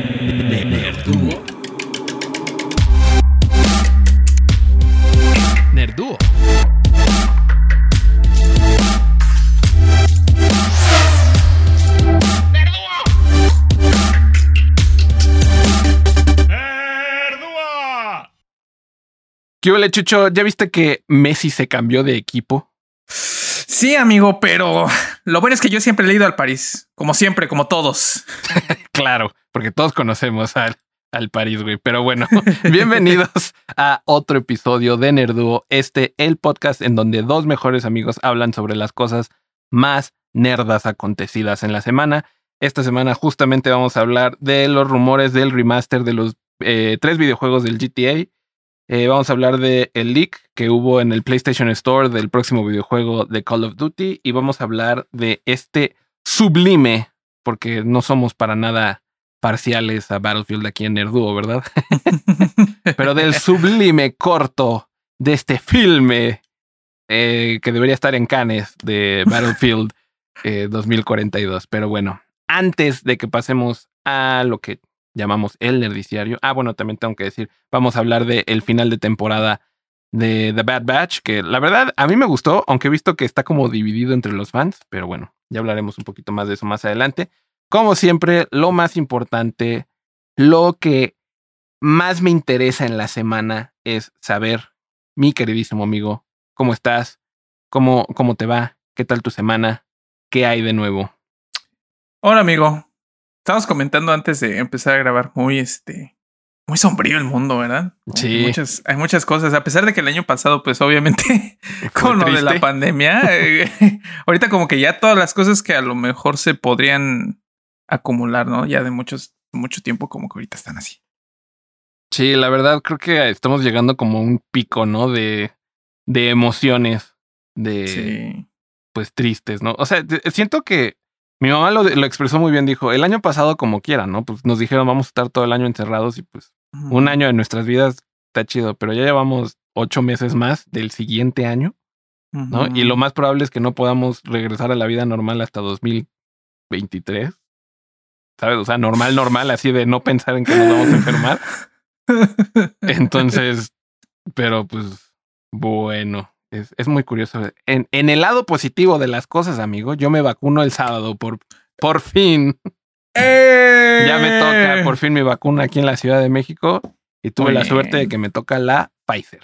Nerduo. Nerduo. ¿Qué huele, Chucho? ¿Ya viste que Messi se cambió de equipo? Sí, amigo, pero lo bueno es que yo siempre he leído al París, como siempre, como todos. claro, porque todos conocemos al, al París, güey. Pero bueno, bienvenidos a otro episodio de Nerduo, este, el podcast en donde dos mejores amigos hablan sobre las cosas más nerdas acontecidas en la semana. Esta semana justamente vamos a hablar de los rumores del remaster de los eh, tres videojuegos del GTA eh, vamos a hablar de el leak que hubo en el PlayStation Store del próximo videojuego de Call of Duty y vamos a hablar de este sublime, porque no somos para nada parciales a Battlefield aquí en Nerduo, ¿verdad? Pero del sublime corto de este filme eh, que debería estar en Cannes de Battlefield 2042. Eh, Pero bueno, antes de que pasemos a lo que llamamos el nerdiciario. Ah, bueno, también tengo que decir, vamos a hablar del el final de temporada de The Bad Batch, que la verdad a mí me gustó, aunque he visto que está como dividido entre los fans, pero bueno, ya hablaremos un poquito más de eso más adelante. Como siempre, lo más importante, lo que más me interesa en la semana es saber, mi queridísimo amigo, ¿cómo estás? ¿Cómo, cómo te va? ¿Qué tal tu semana? ¿Qué hay de nuevo? Hola, amigo. Estábamos comentando antes de empezar a grabar muy este muy sombrío el mundo, ¿verdad? Sí. Hay muchas, hay muchas cosas. A pesar de que el año pasado, pues obviamente, con lo de la pandemia, eh, ahorita como que ya todas las cosas que a lo mejor se podrían acumular, ¿no? Ya de muchos, mucho tiempo, como que ahorita están así. Sí, la verdad creo que estamos llegando como a un pico, ¿no? De, de emociones, de pues tristes, ¿no? O sea, siento que mi mamá lo, expresó muy bien, dijo, el año pasado como quiera, ¿no? Pues nos dijeron vamos a estar todo el año encerrados y pues un año de nuestras vidas está chido, pero ya llevamos ocho meses más del siguiente año, ¿no? Y lo más probable es que no podamos regresar a la vida normal hasta 2023. ¿Sabes? O sea, normal, normal, así de no pensar en que nos vamos a enfermar. Entonces, pero pues bueno, es, muy curioso. En, en, el lado positivo de las cosas, amigo, yo me vacuno el sábado por, por fin. Ya me toca por fin mi vacuna aquí en la Ciudad de México y tuve la suerte de que me toca la Pfizer.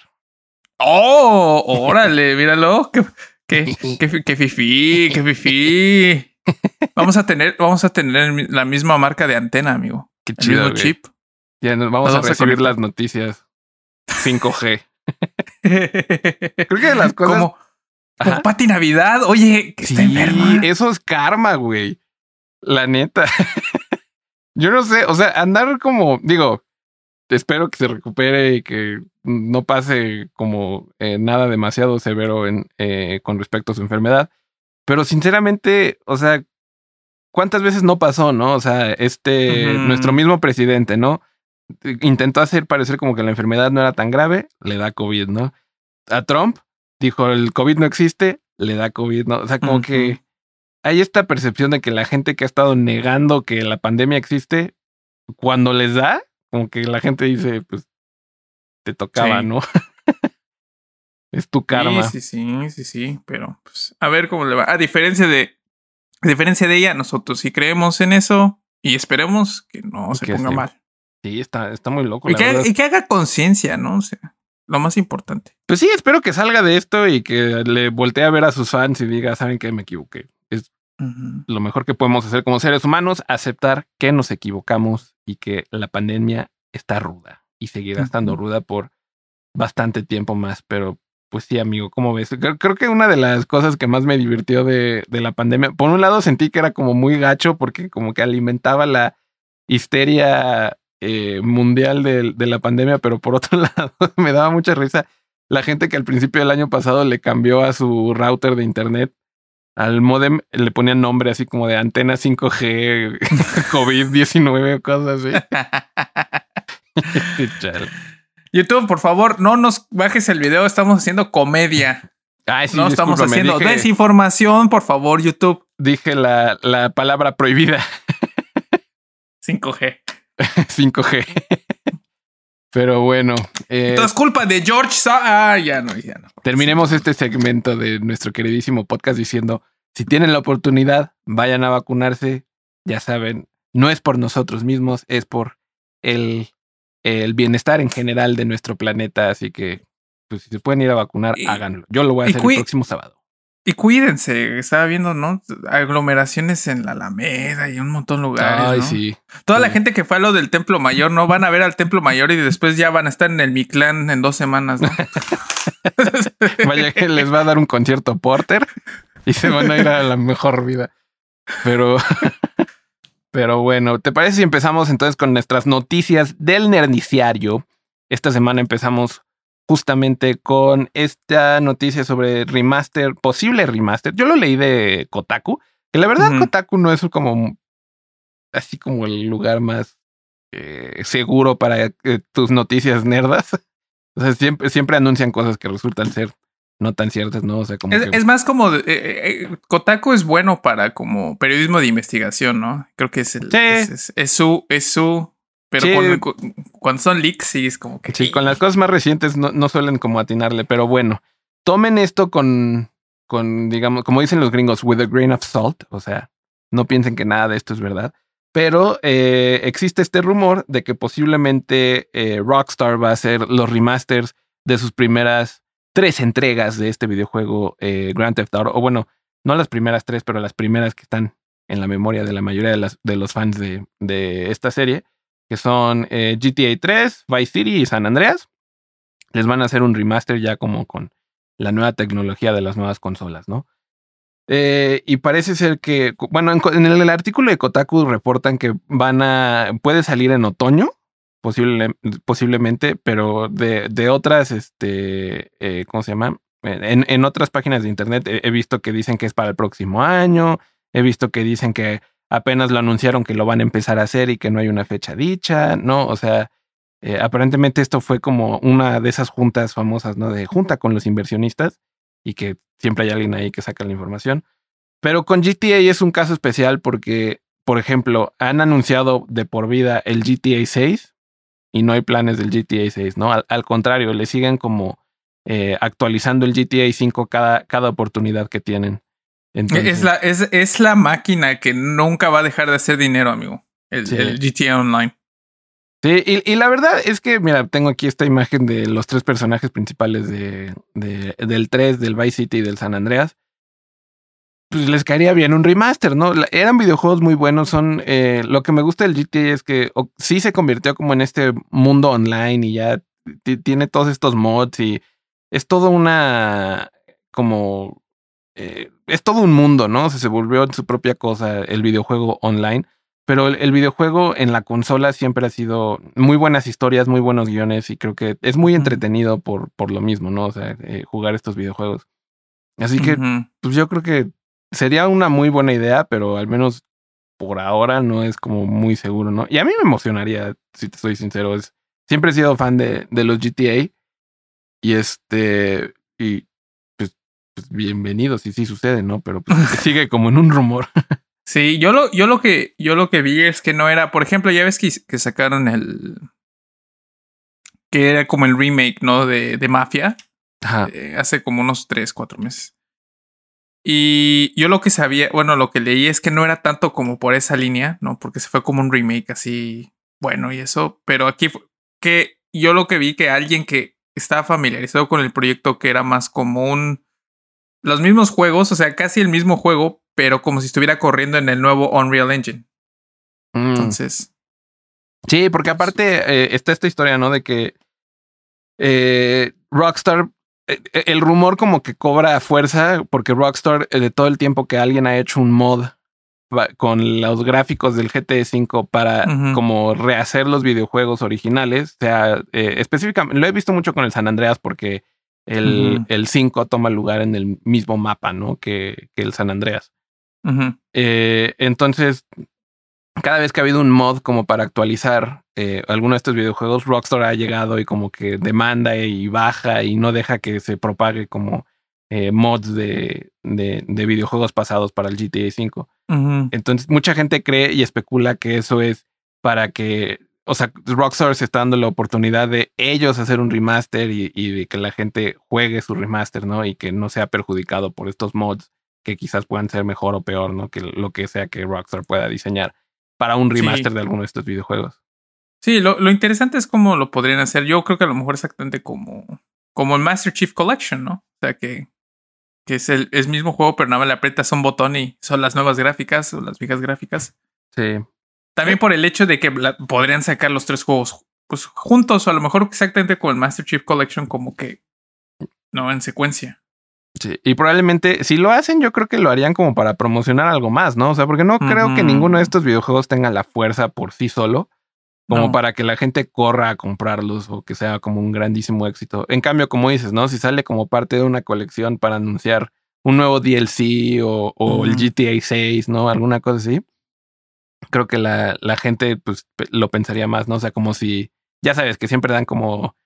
¡Oh! ¡Órale! míralo. ¡Qué, qué, qué, qué fifí! ¡Qué fifí! Vamos a tener, vamos a tener la misma marca de antena, amigo. Qué chido. chip. Ya nos vamos, a recibir las noticias 5G. Creo que de las cosas. Como, como Pati Navidad. Oye, que está enferma. Eso es karma, güey. La neta. Yo no sé, o sea, andar como, digo, espero que se recupere y que no pase como eh, nada demasiado severo en, eh, con respecto a su enfermedad. Pero sinceramente, o sea, ¿cuántas veces no pasó, no? O sea, este, nuestro mismo presidente, ¿no? Intentó hacer parecer como que la enfermedad no era tan grave, le da COVID, ¿no? A Trump dijo el COVID no existe, le da COVID, ¿no? O sea, como que hay esta percepción de que la gente que ha estado negando que la pandemia existe, cuando les da, como que la gente dice, pues, te tocaba, ¿no? es tu karma. Sí, sí, sí, sí, sí, pero pues a ver cómo le va. A diferencia de, a diferencia de ella, nosotros sí creemos en eso y esperemos que no se ponga mal. Sí, está, está muy loco. Y, que, haga conciencia, ¿no? O sea, lo más importante. Pues sí, espero que salga de esto y que le voltee a ver a sus fans y diga, saben que me equivoqué. Es lo mejor que podemos hacer como seres humanos, aceptar que nos equivocamos y que la pandemia está ruda y seguirá estando ruda por bastante tiempo más. Pero pues sí, amigo, ¿cómo ves? Creo, que una de las cosas que más me divirtió de, de la pandemia, por un lado sentí que era como muy gacho porque como que alimentaba la histeria eh, mundial de, la pandemia, pero por otro lado me daba mucha risa la gente que al principio del año pasado le cambió a su router de internet al modem le ponían nombre así como de antena 5G, COVID-19 o cosas así. YouTube, por favor, no nos bajes el video, estamos haciendo comedia. no estamos haciendo desinformación, por favor, YouTube. Dije la, la palabra prohibida. 5G. 5G. Pero bueno. Eh, Todo es culpa de George. ah, ya no, ya no. Terminemos este segmento de nuestro queridísimo podcast diciendo: si tienen la oportunidad, vayan a vacunarse. Ya saben, no es por nosotros mismos, es por el, el bienestar en general de nuestro planeta. Así que, pues, si se pueden ir a vacunar, háganlo. Yo lo voy a hacer el próximo sábado. Y cuídense, estaba viendo, ¿no? Aglomeraciones en la Alameda y un montón de lugares. Ay, sí. Toda la gente que fue a lo del Templo Mayor, ¿no? Van a ver al Templo Mayor y después ya van a estar en el Mictlán en dos semanas, ¿no? Vaya que les va a dar un concierto Porter y se van a ir a la mejor vida. Pero, pero bueno, ¿te parece si empezamos entonces con nuestras noticias del nerdiciario? Esta semana empezamos justamente con esta noticia sobre remaster, posible remaster. Yo lo leí de Kotaku, que la verdad Kotaku no es como así como el lugar más eh, seguro para tus noticias nerdas. O sea, siempre, siempre anuncian cosas que resultan ser no tan ciertas, ¿no? O sea, como es, más como eh, eh, Kotaku es bueno para como periodismo de investigación, ¿no? Creo que es el es, su es su pero cuando, son leaks, sí es como que. Sí, con las cosas más recientes no, suelen como atinarle, pero bueno, tomen esto con, con, digamos, como dicen los gringos, with a grain of salt. O sea, no piensen que nada de esto es verdad. Pero eh, existe este rumor de que posiblemente eh, Rockstar va a hacer los remasters de sus primeras tres entregas de este videojuego eh, Grand Theft Auto. O bueno, no las primeras tres, pero las primeras que están en la memoria de la mayoría de, las, de los fans de, de esta serie que son eh, GTA 3, Vice City y San Andreas. Les van a hacer un remaster ya como con la nueva tecnología de las nuevas consolas, ¿no? Eh, y parece ser que, bueno, en, el, artículo de Kotaku reportan que van a, puede salir en otoño, posiblemente, pero de, otras, este, eh, ¿cómo se llama? En, otras páginas de internet he, visto que dicen que es para el próximo año, he visto que dicen que apenas lo anunciaron que lo van a empezar a hacer y que no hay una fecha dicha, ¿no? O sea, eh, aparentemente esto fue como una de esas juntas famosas, ¿no? De junta con los inversionistas y que siempre hay alguien ahí que saca la información. Pero con GTA es un caso especial porque, por ejemplo, han anunciado de por vida el GTA 6 y no hay planes del GTA 6, ¿no? Al, contrario, le siguen como eh, actualizando el GTA 5 cada, cada oportunidad que tienen es, la, es, es, la máquina que nunca va a dejar de hacer dinero, amigo. El, GTA Online. Sí, y, la verdad es que, mira, tengo aquí esta imagen de los tres personajes principales de, del 3, del Vice City y del San Andreas. Pues les caería bien un remaster, ¿no? Eran videojuegos muy buenos, son... Eh, lo que me gusta del GTA es que sí se convirtió como en este mundo online y ya tiene todos estos mods y es todo una... como eh, es todo un mundo, ¿no? se volvió en su propia cosa el videojuego online. Pero el, videojuego en la consola siempre ha sido muy buenas historias, muy buenos guiones y creo que es muy entretenido por, por lo mismo, ¿no? O sea, eh, jugar estos videojuegos. Así que, pues yo creo que sería una muy buena idea, pero al menos por ahora no es como muy seguro, ¿no? Y a mí me emocionaría, si te soy sincero, es, siempre he sido fan de, de los GTA y este, y pues bienvenido si sí sucede, ¿no? Pero pues, sigue como en un rumor. Sí, yo lo, yo lo que yo lo que vi es que no era, por ejemplo, ya ves que, que sacaron el que era como el remake, ¿no? De, de Mafia. Ajá. Eh, hace como unos tres, cuatro meses. Y yo lo que sabía, bueno, lo que leí es que no era tanto como por esa línea, ¿no? Porque se fue como un remake así, bueno, y eso. Pero aquí que yo lo que vi que alguien que estaba familiarizado con el proyecto, que era más común los mismos juegos, o sea, casi el mismo juego, pero como si estuviera corriendo en el nuevo Unreal Engine. Mm. Entonces. Sí, porque aparte eh, está esta historia, ¿no? De que eh, Rockstar, eh, el rumor como que cobra fuerza, porque Rockstar, de todo el tiempo que alguien ha hecho un mod con los gráficos del GT5 para como rehacer los videojuegos originales, o sea, específicamente, lo he visto mucho con el San Andreas porque el, 5 toma lugar en el mismo mapa, ¿no? Que, que el San Andreas. Eh, entonces, cada vez que ha habido un mod como para actualizar eh, alguno de estos videojuegos, Rockstar ha llegado y como que demanda y baja y no deja que se propague como eh, mods de, de, de, videojuegos pasados para el GTA V. Entonces, mucha gente cree y especula que eso es para que o sea, Rockstar se está dando la oportunidad de ellos hacer un remaster y, y, de que la gente juegue su remaster, ¿no? Y que no sea perjudicado por estos mods que quizás puedan ser mejor o peor, ¿no? Que lo que sea que Rockstar pueda diseñar para un remaster de alguno de estos videojuegos. Sí, lo, lo, interesante es cómo lo podrían hacer. Yo creo que a lo mejor exactamente como, como el Master Chief Collection, ¿no? O sea, que, que es el, es mismo juego, pero nada más le aprietas un botón y son las nuevas gráficas o las viejas gráficas. Sí. También por el hecho de que podrían sacar los tres juegos pues juntos o a lo mejor exactamente con el Master Chief Collection como que no en secuencia. Sí, y probablemente si lo hacen yo creo que lo harían como para promocionar algo más, ¿no? O sea, porque no creo que ninguno de estos videojuegos tenga la fuerza por sí solo como para que la gente corra a comprarlos o que sea como un grandísimo éxito. En cambio, como dices, ¿no? Si sale como parte de una colección para anunciar un nuevo DLC o, o el GTA 6, ¿no? Alguna cosa así creo que la, la gente pues lo pensaría más, ¿no? O sea, como si, ya sabes, que siempre dan como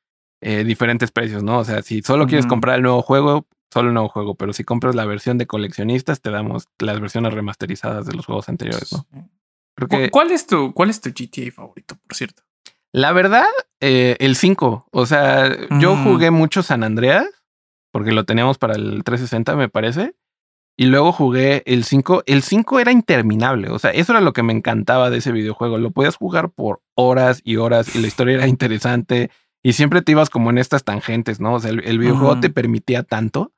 eh, diferentes precios, ¿no? O sea, si solo quieres comprar el nuevo juego, solo el nuevo juego, pero si compras la versión de coleccionistas, te damos las versiones remasterizadas de los juegos anteriores, ¿no? Creo que, ¿Cuál, es tu, ¿Cuál es tu GTA favorito, por cierto? La verdad, eh, el 5. O sea, yo mm. jugué mucho San Andreas, porque lo teníamos para el 360, me parece. Y luego jugué el 5. El 5 era interminable. O sea, eso era lo que me encantaba de ese videojuego. Lo podías jugar por horas y horas y la historia era interesante. Y siempre te ibas como en estas tangentes, ¿no? O sea, el, videojuego te permitía tanto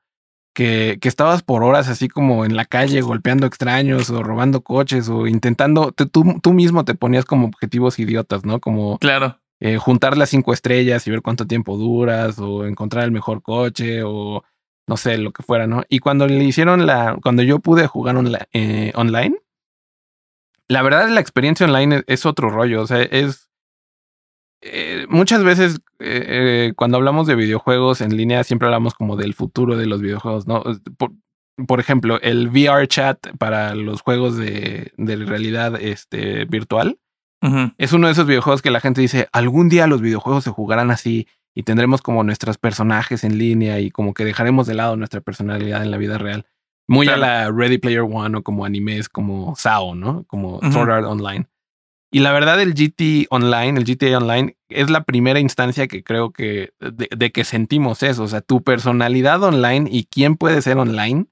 que, que, estabas por horas así como en la calle golpeando extraños o robando coches o intentando. Tú, tú mismo te ponías como objetivos idiotas, ¿no? Como. Claro. Eh, juntar las cinco estrellas y ver cuánto tiempo duras o encontrar el mejor coche o no sé, lo que fuera, ¿no? Y cuando le hicieron la, cuando yo pude jugar eh, online, la verdad la experiencia online es, otro rollo, o sea, es... Eh, muchas veces eh, cuando hablamos de videojuegos en línea siempre hablamos como del futuro de los videojuegos, ¿no? Por, ejemplo, el VR chat para los juegos de, de realidad este, virtual es uno de esos videojuegos que la gente dice, algún día los videojuegos se jugarán así y tendremos como nuestros personajes en línea y como que dejaremos de lado nuestra personalidad en la vida real. Muy a la Ready Player One o como animes como SAO, ¿no? Como Sword Art Online. Y la verdad, el GT Online, el GTA Online, es la primera instancia que creo que de, que sentimos eso. O sea, tu personalidad online y quién puede ser online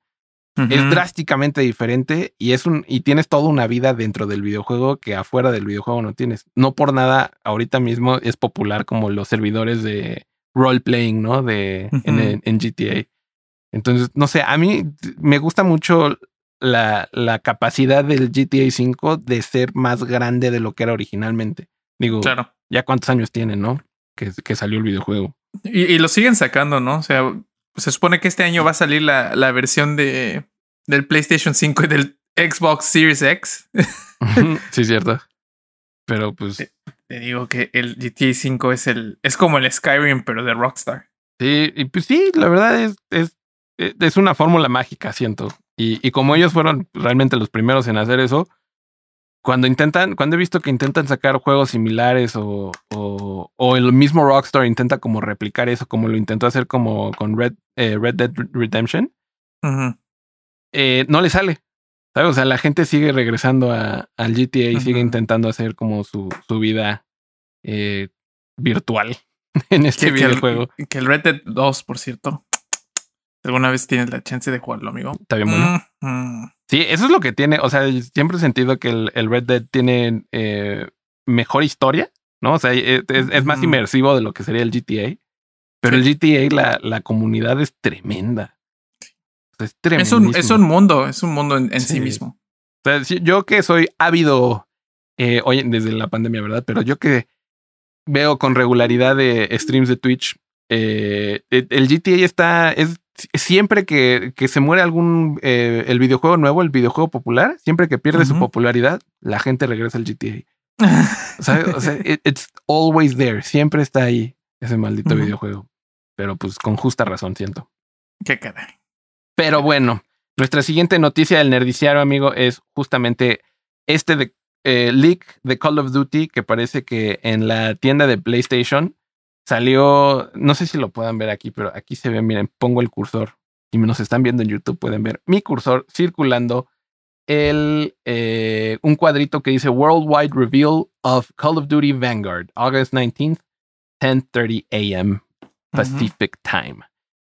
es drásticamente diferente y es un y tienes toda una vida dentro del videojuego que afuera del videojuego no tienes. No por nada ahorita mismo es popular como los servidores de role playing, ¿no? De en, GTA. Entonces, no sé, a mí me gusta mucho la, la capacidad del GTA 5 de ser más grande de lo que era originalmente. Digo, claro. ya cuántos años tiene, ¿no? Que, que salió el videojuego. Y, y, lo siguen sacando, ¿no? O sea, se supone que este año va a salir la, la versión de del PlayStation 5 y del Xbox Series X. sí, cierto. Pero pues. Te, digo que el GTA 5 es el. es como el Skyrim, pero de Rockstar. Sí, y pues sí, la verdad es, es, es una fórmula mágica, siento. Y, y como ellos fueron realmente los primeros en hacer eso, cuando intentan, cuando he visto que intentan sacar juegos similares o, o, o, el mismo Rockstar intenta como replicar eso, como lo intentó hacer como con Red, eh, Red Dead Redemption, eh, no le sale. ¿Sabes? O sea, la gente sigue regresando a, al GTA y sigue intentando hacer como su, su vida eh, virtual en este videojuego. Que el, Red Dead 2, por cierto. ¿Alguna vez tienes la chance de jugarlo, amigo? Está bien bueno. Sí, eso es lo que tiene. O sea, siempre he sentido que el, el Red Dead tiene eh, mejor historia, ¿no? O sea, es, es, más inmersivo de lo que sería el GTA. Pero el GTA, la, la comunidad es tremenda. Es, un, es un mundo, es un mundo en, sí. mismo. O sea, yo que soy ávido eh, hoy desde la pandemia, ¿verdad? Pero yo que veo con regularidad de streams de Twitch, eh, el GTA está, es siempre que, que se muere algún, eh, el videojuego nuevo, el videojuego popular, siempre que pierde su popularidad, la gente regresa al GTA. o sea, it's always there, siempre está ahí ese maldito videojuego. Pero pues con justa razón, siento. Qué caray. Pero bueno, nuestra siguiente noticia del nerdiciario, amigo, es justamente este de, eh, leak de Call of Duty que parece que en la tienda de PlayStation salió, no sé si lo puedan ver aquí, pero aquí se ve, miren, pongo el cursor y nos están viendo en YouTube, pueden ver mi cursor circulando el, eh, un cuadrito que dice Worldwide Reveal of Call of Duty Vanguard, August 19th, 10:30 a.m. Pacific Time.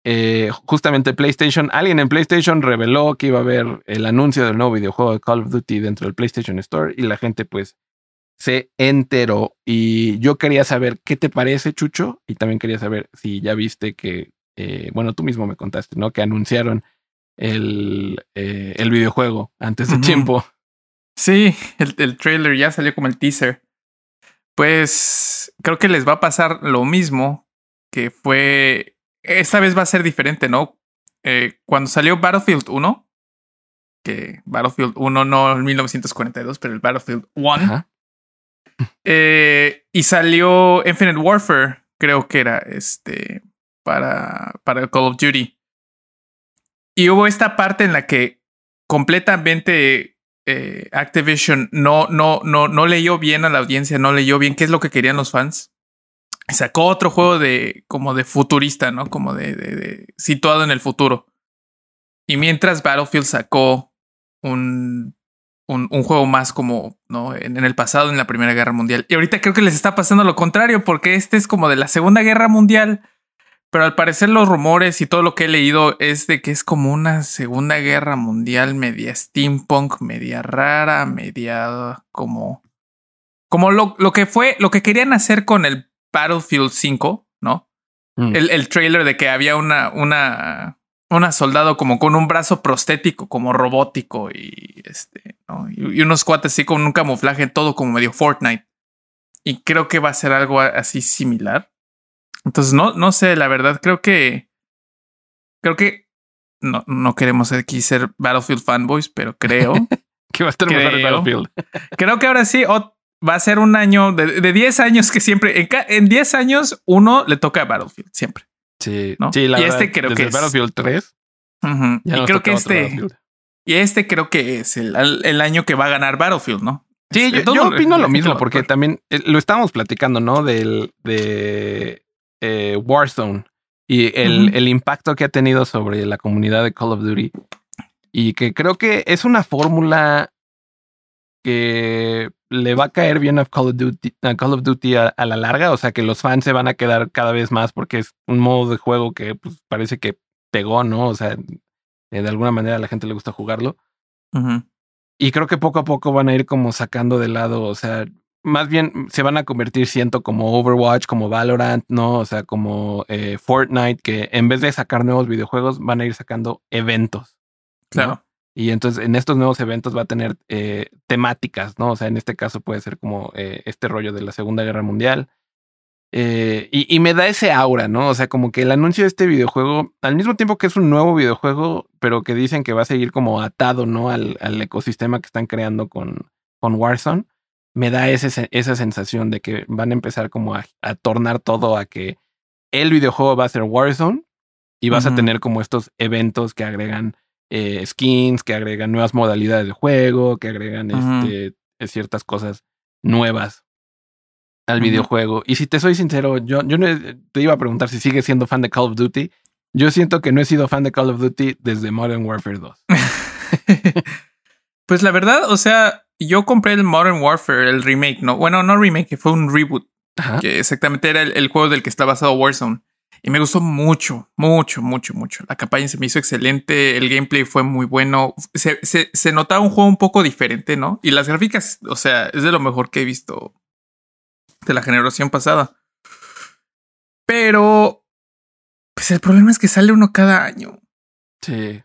Eh, justamente PlayStation, alguien en PlayStation reveló que iba a haber el anuncio del nuevo videojuego de Call of Duty dentro del PlayStation Store y la gente pues se enteró. Y yo quería saber qué te parece, Chucho, y también quería saber si ya viste que, eh, bueno, tú mismo me contaste, ¿no? Que anunciaron el, eh, el videojuego antes de tiempo. Sí, el, el trailer ya salió como el teaser. Pues creo que les va a pasar lo mismo que fue esta vez va a ser diferente, ¿no? Eh, cuando salió Battlefield 1, que Battlefield 1 no en 1942, pero el Battlefield 1, eh, y salió Infinite Warfare, creo que era este para, para Call of Duty. Y hubo esta parte en la que completamente eh, Activision no, no, no, no leyó bien a la audiencia, no leyó bien qué es lo que querían los fans sacó otro juego de como de futurista, ¿no? Como de, de, situado en el futuro. Y mientras Battlefield sacó un, un, un, juego más como, ¿no? En, en, el pasado, en la Primera Guerra Mundial. Y ahorita creo que les está pasando lo contrario, porque este es como de la Segunda Guerra Mundial. Pero al parecer los rumores y todo lo que he leído es de que es como una Segunda Guerra Mundial media steampunk, media rara, media como... Como lo, lo que fue, lo que querían hacer con el Battlefield 5, ¿no? Mm. El, el, trailer de que había una, una, una soldado como con un brazo prostético, como robótico y este, ¿no? y, y, unos cuates así con un camuflaje, todo como medio Fortnite. Y creo que va a ser algo así similar. Entonces, no, no sé, la verdad, creo que. Creo que. No, no queremos aquí ser Battlefield fanboys, pero creo. que va a estar mejor el Battlefield. creo que ahora sí, va a ser un año de, de 10 años que siempre, en, 10 años, uno le toca a Battlefield, siempre. Sí, ¿no? sí, la y verdad, este creo desde que es. Battlefield 3. Uh -huh. Y creo que este. Y este creo que es el, el, año que va a ganar Battlefield, ¿no? Sí, este, yo, yo opino lo mismo, porque también eh, lo estábamos platicando, ¿no? Del de eh, Warzone y el, uh -huh. el impacto que ha tenido sobre la comunidad de Call of Duty. Y que creo que es una fórmula que le va a caer bien a Call of Duty, a, Call of Duty a, a, la larga. O sea que los fans se van a quedar cada vez más porque es un modo de juego que pues, parece que pegó, ¿no? O sea, de alguna manera a la gente le gusta jugarlo. Uh -huh. Y creo que poco a poco van a ir como sacando de lado, o sea, más bien se van a convertir, siento, como Overwatch, como Valorant, ¿no? O sea, como eh, Fortnite, que en vez de sacar nuevos videojuegos, van a ir sacando eventos. Claro. ¿no? Y entonces en estos nuevos eventos va a tener eh, temáticas, ¿no? O sea, en este caso puede ser como eh, este rollo de la Segunda Guerra Mundial. Eh, y, y, me da ese aura, ¿no? O sea, como que el anuncio de este videojuego, al mismo tiempo que es un nuevo videojuego, pero que dicen que va a seguir como atado, ¿no? Al, al ecosistema que están creando con, con Warzone, me da ese, esa sensación de que van a empezar como a, a tornar todo a que el videojuego va a ser Warzone y vas uh -huh. a tener como estos eventos que agregan eh, skins, que agregan nuevas modalidades de juego, que agregan uh -huh. este, ciertas cosas nuevas al uh -huh. videojuego. Y si te soy sincero, yo, yo no, te iba a preguntar si sigues siendo fan de Call of Duty. Yo siento que no he sido fan de Call of Duty desde Modern Warfare 2. pues la verdad, o sea, yo compré el Modern Warfare, el remake, no, bueno, no remake, fue un reboot, Ajá. que exactamente era el, el, juego del que está basado Warzone. Y me gustó mucho, mucho, mucho, mucho. La campaña se me hizo excelente. El gameplay fue muy bueno. Se, se, se, notaba un juego un poco diferente, ¿no? Y las gráficas, o sea, es de lo mejor que he visto de la generación pasada. Pero, pues el problema es que sale uno cada año. Sí.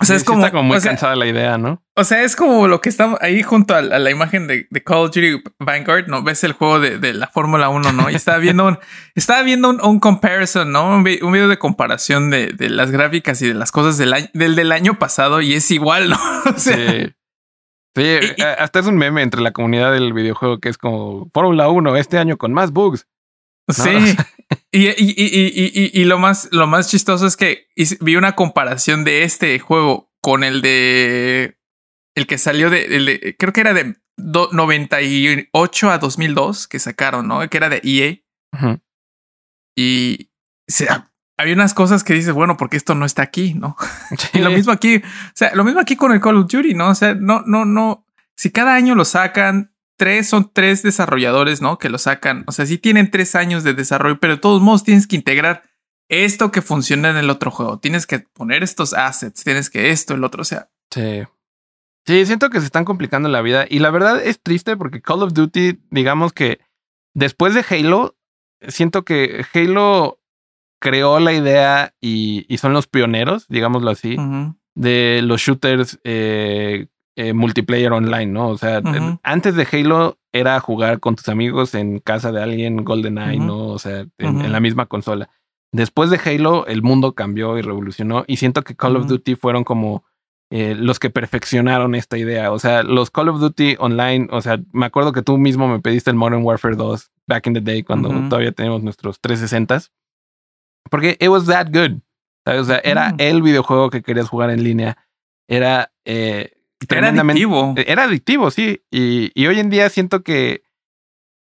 O sea, sí, es como. Está como muy o sea, cansada la idea, ¿no? O sea, es como lo que estamos ahí junto a, a la imagen de, de, Call of Duty Vanguard, ¿no? Ves el juego de, de la Fórmula 1, ¿no? Y estaba viendo un, estaba viendo un, un comparison, ¿no? Un, un, video de comparación de, de, las gráficas y de las cosas del año, del, del año pasado y es igual, ¿no? O sea, sí. Sí, y, hasta es un meme entre la comunidad del videojuego que es como Fórmula 1 este año con más bugs. ¿no? Sí. y, y, y, lo más, lo más chistoso es que vi una comparación de este juego con el de el que salió de, el de creo que era de do, 98 a 2002 que sacaron, ¿no? Que era de EA. Uh -huh. Y se, hay unas cosas que dices, bueno, porque esto no está aquí, ¿no? y lo mismo aquí, o sea, lo mismo aquí con el Call of Duty, ¿no? O sea, no, no, no. Si cada año lo sacan, tres son tres desarrolladores, ¿no? Que lo sacan. O sea, sí tienen tres años de desarrollo, pero de todos modos tienes que integrar esto que funciona en el otro juego. Tienes que poner estos assets, tienes que esto, el otro, o sea. Sí. Sí, siento que se están complicando la vida. Y la verdad es triste porque Call of Duty, digamos que después de Halo, siento que Halo creó la idea y, son los pioneros, digámoslo así, de los shooters eh, eh, multiplayer online, ¿no? O sea, antes de Halo era jugar con tus amigos en casa de alguien, GoldenEye, ¿no? O sea, en, la misma consola. Después de Halo, el mundo cambió y revolucionó. Y siento que Call of Duty fueron como eh, los que perfeccionaron esta idea. O sea, los Call of Duty online, o sea, me acuerdo que tú mismo me pediste el Modern Warfare 2 back in the day cuando todavía teníamos nuestros 360s. Porque it was that good. O sea, era el videojuego que querías jugar en línea. Era eh, Era adictivo. Era adictivo, sí. Y, y hoy en día siento que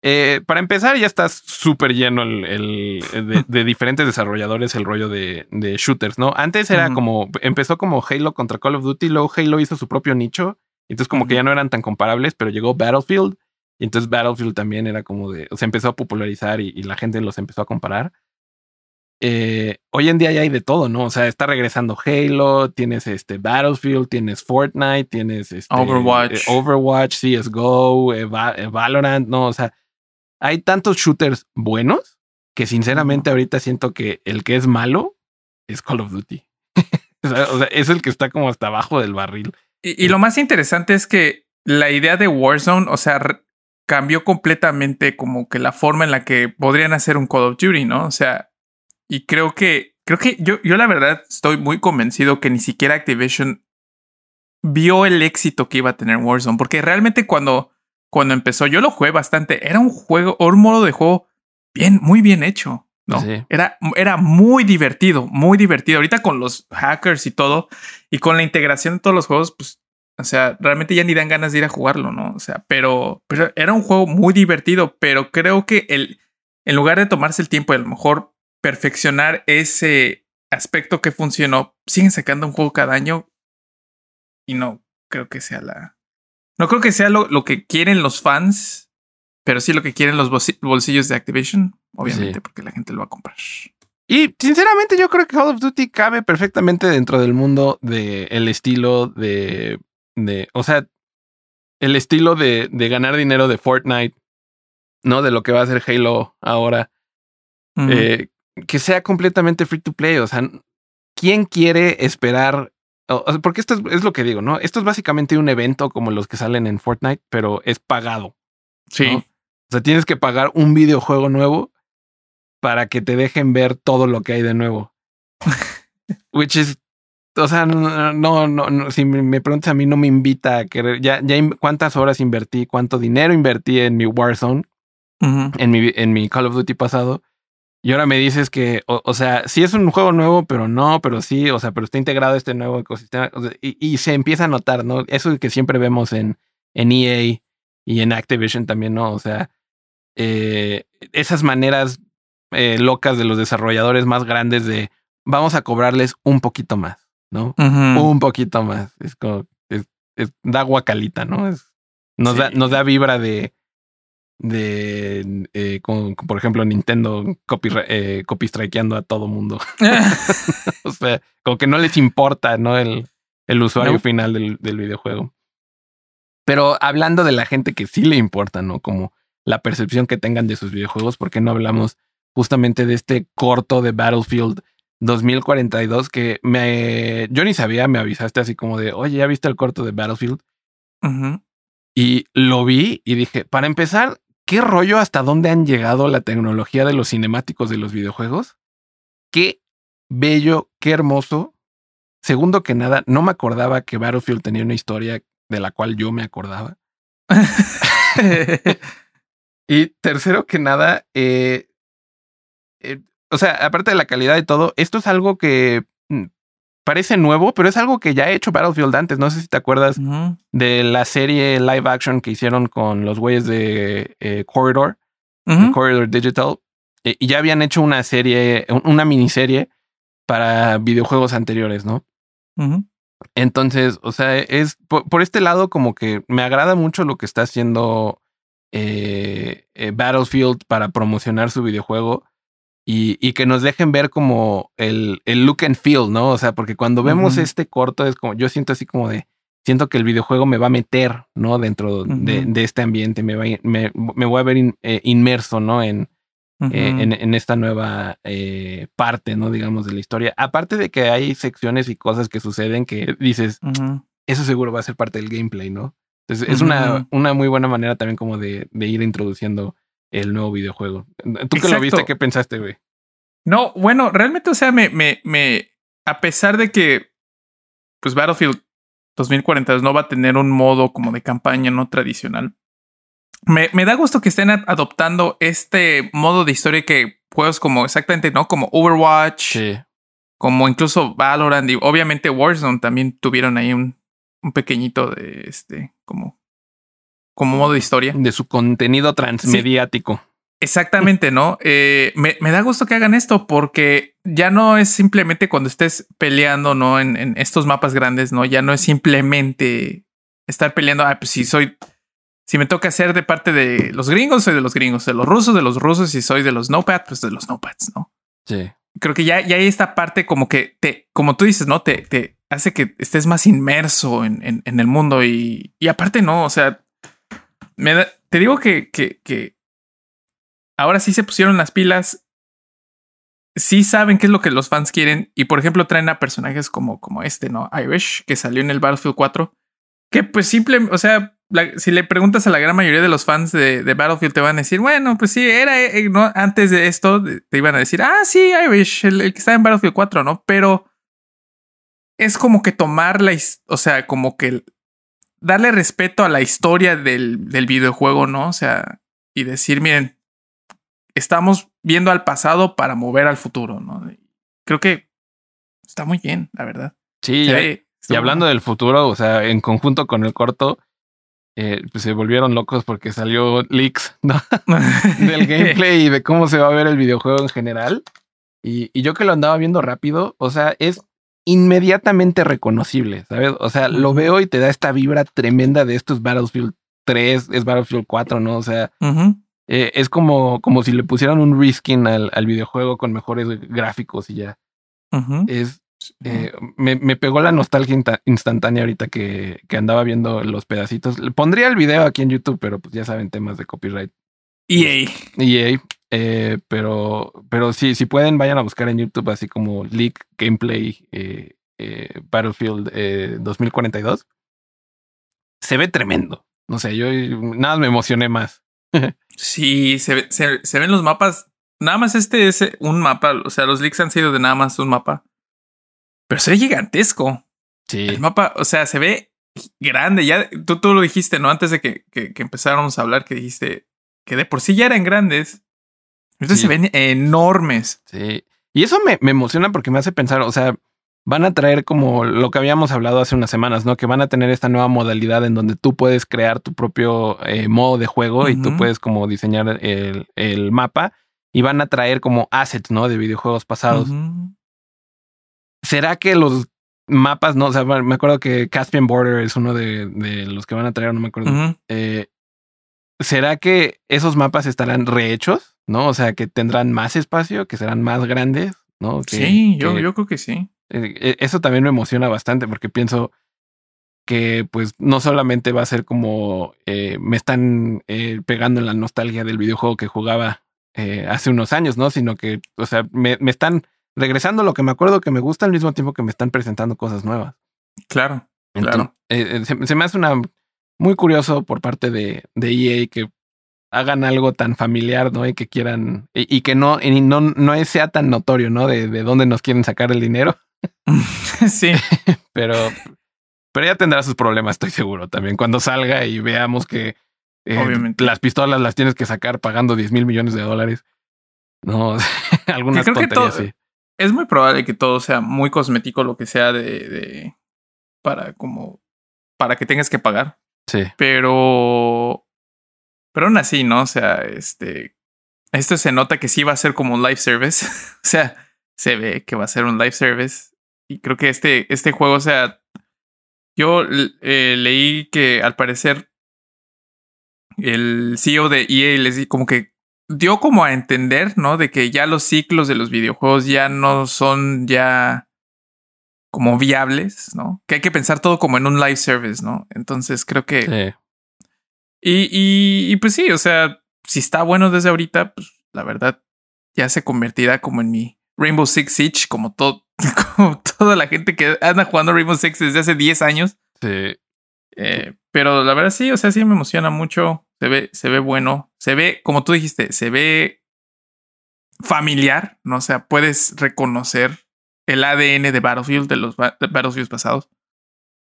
eh, para empezar, ya está súper lleno el, de, diferentes desarrolladores el rollo de, shooters, ¿no? Antes era como, empezó como Halo contra Call of Duty, luego Halo hizo su propio nicho, entonces como que ya no eran tan comparables, pero llegó Battlefield, y entonces Battlefield también era como de, se empezó a popularizar y, la gente los empezó a comparar. Eh, hoy en día ya hay de todo, ¿no? O sea, está regresando Halo, tienes este Battlefield, tienes Fortnite, tienes este, Overwatch, eh, Overwatch, CSGO, Valorant, ¿no? O sea, hay tantos shooters buenos que sinceramente ahorita siento que el que es malo es Call of Duty. o sea, es el que está como hasta abajo del barril. Y, lo más interesante es que la idea de Warzone, o sea, cambió completamente como que la forma en la que podrían hacer un Call of Duty, ¿no? O sea, y creo que, creo que yo, yo la verdad estoy muy convencido que ni siquiera Activision vio el éxito que iba a tener Warzone, porque realmente cuando cuando empezó, yo lo jugué bastante. Era un juego, un modo de juego bien, muy bien hecho. ¿no? Era, era muy divertido, muy divertido. Ahorita con los hackers y todo, y con la integración de todos los juegos, pues, o sea, realmente ya ni dan ganas de ir a jugarlo, ¿no? O sea, pero, pero era un juego muy divertido, pero creo que el, en lugar de tomarse el tiempo y a lo mejor perfeccionar ese aspecto que funcionó, siguen sacando un juego cada año y no creo que sea la, no creo que sea lo, que quieren los fans, pero sí lo que quieren los bolsillos de Activision, obviamente, porque la gente lo va a comprar. Y sinceramente yo creo que Call of Duty cabe perfectamente dentro del mundo del estilo de, de, o sea, el estilo de, de, ganar dinero de Fortnite, ¿no? De lo que va a hacer Halo ahora. Eh, que sea completamente free to play. O sea, ¿quién quiere esperar porque esto es, lo que digo, ¿no? Esto es básicamente un evento como los que salen en Fortnite, pero es pagado. Sí. O sea, tienes que pagar un videojuego nuevo para que te dejen ver todo lo que hay de nuevo. Which is, o sea, no, no, no, si me preguntas a mí, no me invita a querer, ya, ya cuántas horas invertí, cuánto dinero invertí en mi Warzone, en, mi, en mi Call of Duty pasado, y ahora me dices que, o, sea, sí es un juego nuevo, pero no, pero sí, o sea, pero está integrado este nuevo ecosistema. y, se empieza a notar, ¿no? Eso que siempre vemos en, en EA y en Activision también, ¿no? O sea, eh, esas maneras eh, locas de los desarrolladores más grandes de vamos a cobrarles un poquito más, ¿no? Un poquito más. Es como, es, da guacalita, ¿no? Es, nos, da, nos da vibra de de, eh, con, por ejemplo, Nintendo copy, eh, copy strikeando a todo mundo. o sea, como que no les importa, ¿no? El, el usuario final del, del, videojuego. Pero hablando de la gente que sí le importa, ¿no? Como la percepción que tengan de sus videojuegos, ¿por qué no hablamos justamente de este corto de Battlefield 2042 que me, yo ni sabía, me avisaste así como de, oye, ¿ya viste el corto de Battlefield? Y lo vi y dije, para empezar, ¿Qué rollo hasta dónde han llegado la tecnología de los cinemáticos de los videojuegos? Qué bello, qué hermoso. Segundo que nada, no me acordaba que Battlefield tenía una historia de la cual yo me acordaba. y tercero que nada, eh, eh, o sea, aparte de la calidad y todo, esto es algo que parece nuevo, pero es algo que ya ha hecho Battlefield antes. No sé si te acuerdas de la serie live action que hicieron con los güeyes de eh, Corridor, Corridor Digital. Eh, y ya habían hecho una serie, una miniserie para videojuegos anteriores, ¿no? Entonces, o sea, es por, este lado como que me agrada mucho lo que está haciendo eh, eh, Battlefield para promocionar su videojuego y, y, que nos dejen ver como el, el, look and feel, ¿no? O sea, porque cuando vemos este corto es como, yo siento así como de, siento que el videojuego me va a meter, ¿no? Dentro de, de, este ambiente, me, va, me, me voy a ver eh, inmerso, ¿no? En, eh, en, en, esta nueva eh, parte, ¿no? Digamos, de la historia. Aparte de que hay secciones y cosas que suceden que dices, eso seguro va a ser parte del gameplay, ¿no? Entonces, es una, una muy buena manera también como de, de ir introduciendo el nuevo videojuego. ¿Tú que lo viste, qué pensaste, güey? No, bueno, realmente, o sea, me, me, me, a pesar de que, pues Battlefield 2042 no va a tener un modo como de campaña no tradicional. Me, me da gusto que estén adoptando este modo de historia que juegos como exactamente, ¿no? Como Overwatch, como incluso Valorant y obviamente Warzone también tuvieron ahí un, un pequeñito de este, como, como modo de historia. De su contenido transmediático. Exactamente, ¿no? Eh, me, me, da gusto que hagan esto porque ya no es simplemente cuando estés peleando, ¿no? En, en, estos mapas grandes, ¿no? Ya no es simplemente estar peleando, ah, pues si soy, si me toca ser de parte de los gringos, soy de los gringos, de los rusos, de los rusos, si soy de los nopads, pues de los nopads, ¿no? Sí. Creo que ya, ya hay esta parte como que te, como tú dices, ¿no? Te, te hace que estés más inmerso en, en, en el mundo y, y aparte, no, o sea, me te digo que, que, ahora sí se pusieron las pilas. Sí saben qué es lo que los fans quieren. Y por ejemplo, traen a personajes como, como este, ¿no? Irish, que salió en el Battlefield 4. Que pues simple, o sea, si le preguntas a la gran mayoría de los fans de, Battlefield, te van a decir, bueno, pues sí, era, eh, ¿no? Antes de esto, te iban a decir, ah, sí, Irish, el, que está en Battlefield 4, ¿no? Pero es como que tomar la, o sea, como que darle respeto a la historia del, del videojuego, ¿no? O sea, y decir, miren, estamos viendo al pasado para mover al futuro, ¿no? Creo que está muy bien, la verdad. Sí, y hablando del futuro, o sea, en conjunto con el corto, eh, pues se volvieron locos porque salió leaks ¿no? del gameplay y de cómo se va a ver el videojuego en general. Y, y, yo que lo andaba viendo rápido, o sea, es inmediatamente reconocible, ¿sabes? O sea, lo veo y te da esta vibra tremenda de estos Battlefield 3, es Battlefield 4, ¿no? O sea, eh, es como, como si le pusieran un reskin al, al videojuego con mejores gráficos y ya. Es. Eh, me, me, pegó la nostalgia instantánea ahorita que, que, andaba viendo los pedacitos. Le pondría el video aquí en YouTube, pero pues ya saben temas de copyright. EA. EA. Eh, pero, pero sí, si pueden, vayan a buscar en YouTube así como Leak Gameplay eh, eh, Battlefield 2042. Se ve tremendo. No sé, yo nada me emocioné más. sí, se, se, se, ven los mapas. Nada más este es un mapa. O sea, los leaks han sido de nada más un mapa. Pero se ve gigantesco. Sí. El mapa, o sea, se ve grande. Ya tú, tú lo dijiste, ¿no? Antes de que, que, que empezáramos a hablar, que dijiste que de por sí ya eran grandes. Entonces se ven enormes. Sí. Y eso me, me emociona porque me hace pensar, o sea, van a traer como lo que habíamos hablado hace unas semanas, ¿no? Que van a tener esta nueva modalidad en donde tú puedes crear tu propio eh, modo de juego y tú puedes como diseñar el, el, mapa y van a traer como assets, ¿no? De videojuegos pasados. ¿Será que los mapas, no? O sea, me acuerdo que Caspian Border es uno de, de los que van a traer, no me acuerdo. eh, ¿Será que esos mapas estarán rehechos? ¿No? O sea, que tendrán más espacio, que serán más grandes, ¿no? sí, yo, yo creo que sí. Eh, eh, eso también me emociona bastante porque pienso que pues no solamente va a ser como eh, me están eh, pegando en la nostalgia del videojuego que jugaba eh, hace unos años, ¿no? Sino que, o sea, me, me, están regresando lo que me acuerdo que me gusta al mismo tiempo que me están presentando cosas nuevas. Claro, claro. Se, se, me hace una muy curioso por parte de, de EA que hagan algo tan familiar, ¿no? Y que quieran, y, y que no, y no, no sea tan notorio, ¿no? De, de dónde nos quieren sacar el dinero. sí. pero, pero ya tendrá sus problemas, estoy seguro. También cuando salga y veamos que eh, Obviamente. las pistolas las tienes que sacar pagando 10 mil millones de dólares. No, algunas creo tonterías que todo, así. Es muy probable que todo sea muy cosmético, lo que sea de, de para como para que tengas que pagar. Pero pero aún así, ¿no? O sea, este esto se nota que sí va a ser como un live service. o sea, se ve que va a ser un live service. Y creo que este, este juego, o sea, yo eh, leí que al parecer el CEO de EA les como que dio como a entender, ¿no? De que ya los ciclos de los videojuegos ya no son ya como viables, ¿no? Que hay que pensar todo como en un live service, ¿no? Entonces creo que... Sí. Y, y, pues sí, o sea, si está bueno desde ahorita, pues la verdad ya se convertirá como en mi Rainbow Six Siege, como todo, como toda la gente que anda jugando Rainbow Six desde hace 10 años. Sí. Eh, pero la verdad sí, o sea, sí me emociona mucho. Se ve, se ve bueno. Se ve, como tú dijiste, se ve familiar, ¿no? O sea, puedes reconocer el ADN de Battlefield, de los Battlefields pasados.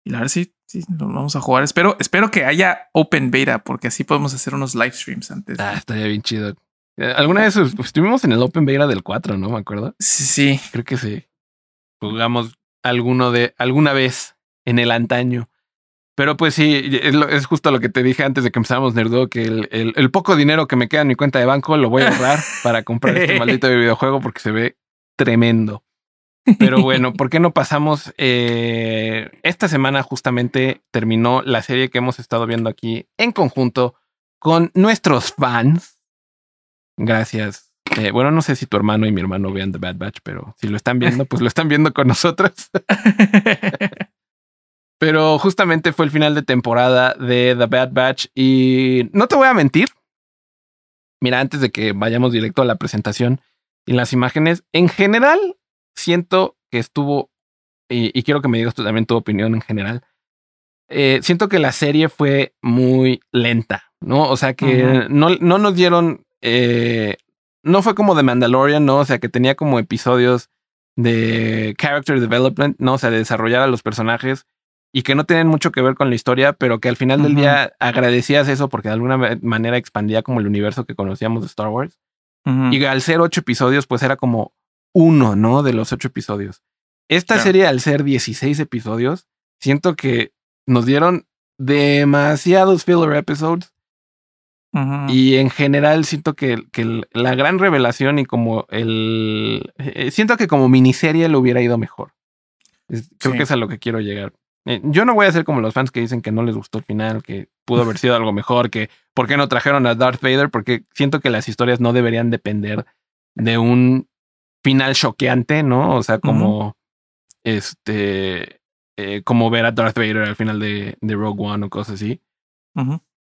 Y la verdad sí, sí, lo vamos a jugar. Espero, espero que haya open beta, porque así podemos hacer unos live streams antes. Ah, estaría bien chido. Eh, Alguna vez estuvimos en el open beta del 4, ¿no? Me acuerdo. Sí, sí. Creo que sí. Jugamos alguno de alguna vez en el antaño. Pero pues sí, es, justo lo que te dije antes de que empezáramos Nerdo, que el, el, poco dinero que me queda en mi cuenta de banco lo voy a ahorrar para comprar este maldito videojuego porque se ve tremendo. Pero bueno, ¿por qué no pasamos? Eh, esta semana justamente terminó la serie que hemos estado viendo aquí en conjunto con nuestros fans. Gracias. Eh, bueno, no sé si tu hermano y mi hermano vean The Bad Batch, pero si lo están viendo, pues lo están viendo con nosotros. Pero justamente fue el final de temporada de The Bad Batch y no te voy a mentir. Mira, antes de que vayamos directo a la presentación y las imágenes, en general siento que estuvo, y, quiero que me digas tú también tu opinión en general, eh, siento que la serie fue muy lenta, ¿no? O sea que no, no, nos dieron, eh, no fue como The Mandalorian, ¿no? O sea que tenía como episodios de character development, ¿no? O sea, de desarrollar a los personajes y que no tienen mucho que ver con la historia, pero que al final del día agradecías eso porque de alguna manera expandía como el universo que conocíamos de Star Wars. Y al ser ocho episodios, pues era como uno, ¿no? De los ocho episodios. Esta serie, al ser 16 episodios, siento que nos dieron demasiados filler episodes. Y en general siento que, que, la gran revelación y como el... Eh, siento que como miniserie lo hubiera ido mejor. creo que es a lo que quiero llegar. Eh, yo no voy a ser como los fans que dicen que no les gustó el final, que pudo haber sido algo mejor, que por qué no trajeron a Darth Vader, porque siento que las historias no deberían depender de un final choqueante, ¿no? O sea, como este, eh, como ver a Darth Vader al final de, de Rogue One o cosas así.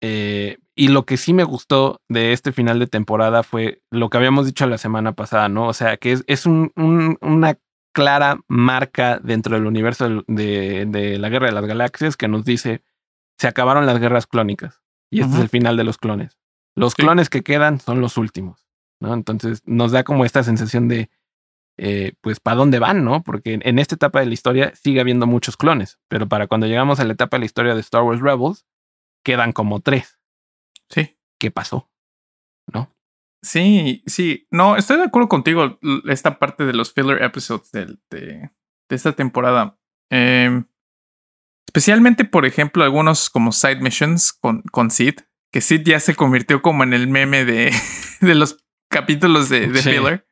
Eh, y lo que sí me gustó de este final de temporada fue lo que habíamos dicho la semana pasada, ¿no? O sea, que es, es un, un, una clara marca dentro del universo de, la Guerra de las Galaxias que nos dice, se acabaron las guerras clónicas y este es el final de los clones. Los clones que quedan son los últimos, ¿no? Entonces nos da como esta sensación de, eh, pues, ¿para dónde van, no? Porque en esta etapa de la historia sigue habiendo muchos clones, pero para cuando llegamos a la etapa de la historia de Star Wars Rebels, quedan como tres. Sí. ¿Qué pasó? ¿No? Sí, sí. No, estoy de acuerdo contigo. Esta parte de los filler episodes de, de, esta temporada. Em, especialmente, por ejemplo, algunos como side missions con, con Sid. Que Sid ya se convirtió como en el meme de, de los capítulos de, de filler.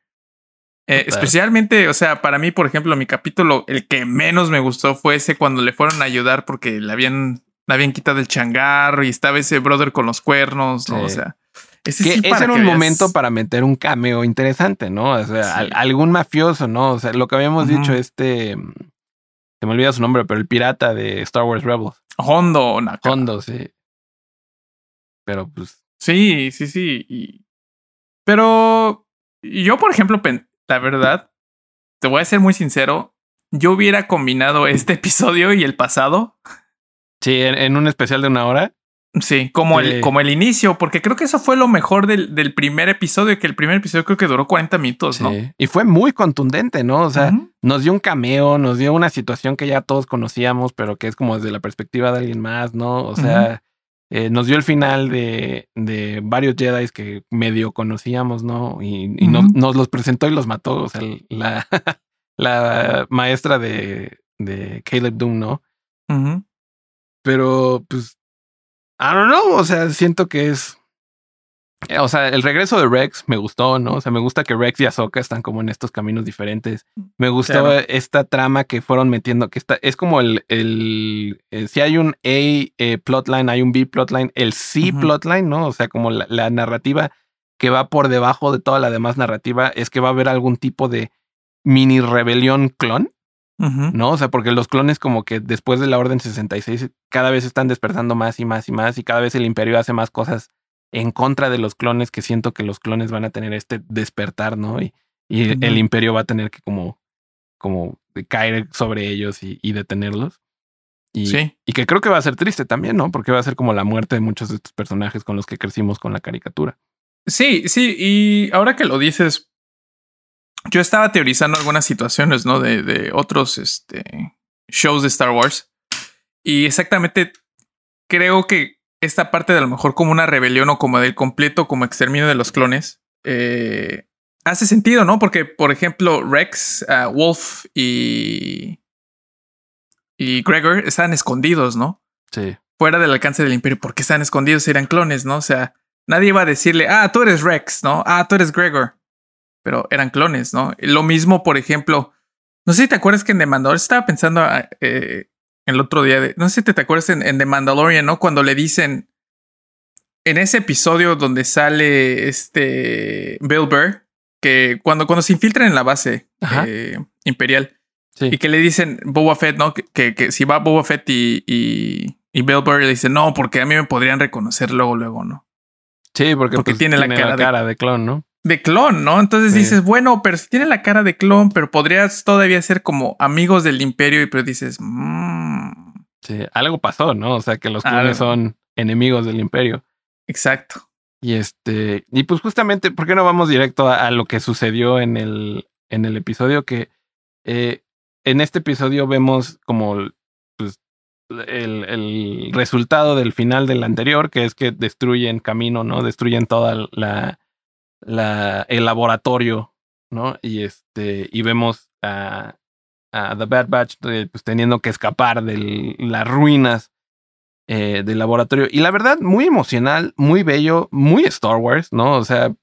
Eh, especialmente, o sea, para mí, por ejemplo, mi capítulo, el que menos me gustó fue ese cuando le fueron a ayudar porque le habían, le habían quitado el changarro y estaba ese brother con los cuernos, ¿no? O sea, ese que es en un momento para meter un cameo interesante, ¿no? O sea, algún mafioso, ¿no? O sea, lo que habíamos dicho, este. Se me olvida su nombre, pero el pirata de Star Wars Rebels. Hondo, Hondo, sí. Pero pues. Sí, sí, sí. Y... Pero yo, por ejemplo, la verdad, te voy a ser muy sincero. Yo hubiera combinado este episodio y el pasado. Sí, en un especial de una hora. Sí, como, El, como el inicio, porque creo que eso fue lo mejor del, del, primer episodio, que el primer episodio creo que duró 40 minutos, ¿no? Y fue muy contundente, ¿no? O sea, nos dio un cameo, nos dio una situación que ya todos conocíamos, pero que es como desde la perspectiva de alguien más, ¿no? O sea, eh, nos dio el final de, de varios Jedi que medio conocíamos, ¿no? Y, y nos los presentó y los mató, o sea, la, la maestra de, de Caleb Doom, ¿no? Pero pues I don't know, o sea, siento que es o sea, el regreso de Rex me gustó, ¿no? O sea, me gusta que Rex y Ahsoka están como en estos caminos diferentes. Me gustó esta trama que fueron metiendo, que está, es como el, el, eh, si hay un A eh, plotline, hay un B plotline, el C plotline, ¿no? O sea, como la, narrativa que va por debajo de toda la demás narrativa es que va a haber algún tipo de mini rebelión clon. ¿no? O sea, porque los clones como que después de la Orden 66 cada vez están despertando más y más y más y cada vez el imperio hace más cosas en contra de los clones que siento que los clones van a tener este despertar, ¿no? Y, y el imperio va a tener que como, como caer sobre ellos y, detenerlos. Y, sí. y que creo que va a ser triste también, ¿no? Porque va a ser como la muerte de muchos de estos personajes con los que crecimos con la caricatura. Sí, sí, y ahora que lo dices, yo estaba teorizando algunas situaciones, ¿no? De, de otros este, shows de Star Wars. Y exactamente creo que esta parte de a lo mejor como una rebelión o como del completo, como exterminio de los clones, eh, hace sentido, ¿no? Porque, por ejemplo, Rex, uh, Wolf y, y Gregor están escondidos, ¿no? Sí. Fuera del alcance del imperio. ¿Por qué están escondidos? Eran clones, ¿no? O sea, nadie iba a decirle, ah, tú eres Rex, ¿no? Ah, tú eres Gregor. Pero eran clones, ¿no? Lo mismo, por ejemplo, no sé si te acuerdas que en The Mandalorian estaba pensando ah, eh, el otro día de, no sé si te, acuerdas en, The Mandalorian, ¿no? Cuando le dicen en ese episodio donde sale este Bill Burr, que cuando, cuando se infiltran en la base eh, imperial y que le dicen Boba Fett, ¿no? Que, que, si va Boba Fett y, y, Bill Burr le dice, no, porque a mí me podrían reconocer luego, luego, ¿no? Sí, porque, porque pues, tiene, la cara, de, clon, ¿no? De clon, ¿no? Entonces dices, bueno, pero si tiene la cara de clon, pero podrías todavía ser como amigos del imperio, y pero dices, mmm. Sí, algo pasó, ¿no? O sea, que los clones son enemigos del imperio. Exacto. Y este, y pues justamente, ¿por qué no vamos directo a, lo que sucedió en el, en el episodio? Que eh, en este episodio vemos como pues, el, el, resultado del final del anterior, que es que destruyen camino, ¿no? Destruyen toda la, la, el laboratorio, ¿no? Y este, y vemos a, a The Bad Batch eh, pues, teniendo que escapar de las ruinas eh, del laboratorio. Y la verdad, muy emocional, muy bello, muy Star Wars, ¿no? O sea,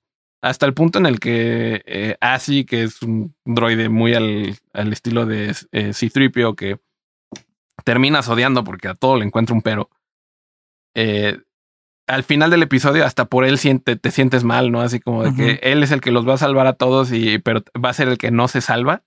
hasta el punto en el que eh, Asi, que es un droide muy al, al estilo de C-3PO, que terminas odiando porque a todo le encuentra un pero. Eh, al final del episodio hasta por él siente, te sientes mal, ¿no? Así como de que él es el que los va a salvar a todos y pero va a ser el que no se salva.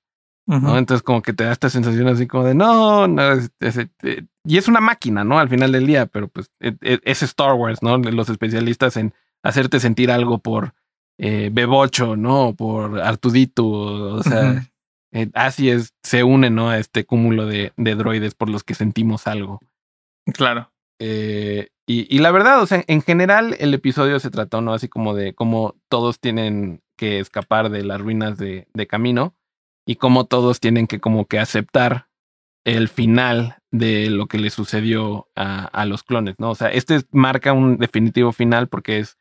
¿no? Entonces como que te da esta sensación así como de no, no, eh, y es una máquina, ¿no? Al final del día, pero pues e, e, es, Star Wars, ¿no? Los especialistas en hacerte sentir algo por eh, Bebocho, ¿no? Por Artudito, o sea, eh, así es, se une, ¿no? A este cúmulo de, de droides por los que sentimos algo. Claro. Eh, y, la verdad, o sea, en general el episodio se trató, ¿no? Así como de cómo todos tienen que escapar de las ruinas de, camino y cómo todos tienen que como que aceptar el final de lo que le sucedió a, los clones, ¿no? O sea, este marca un definitivo final porque es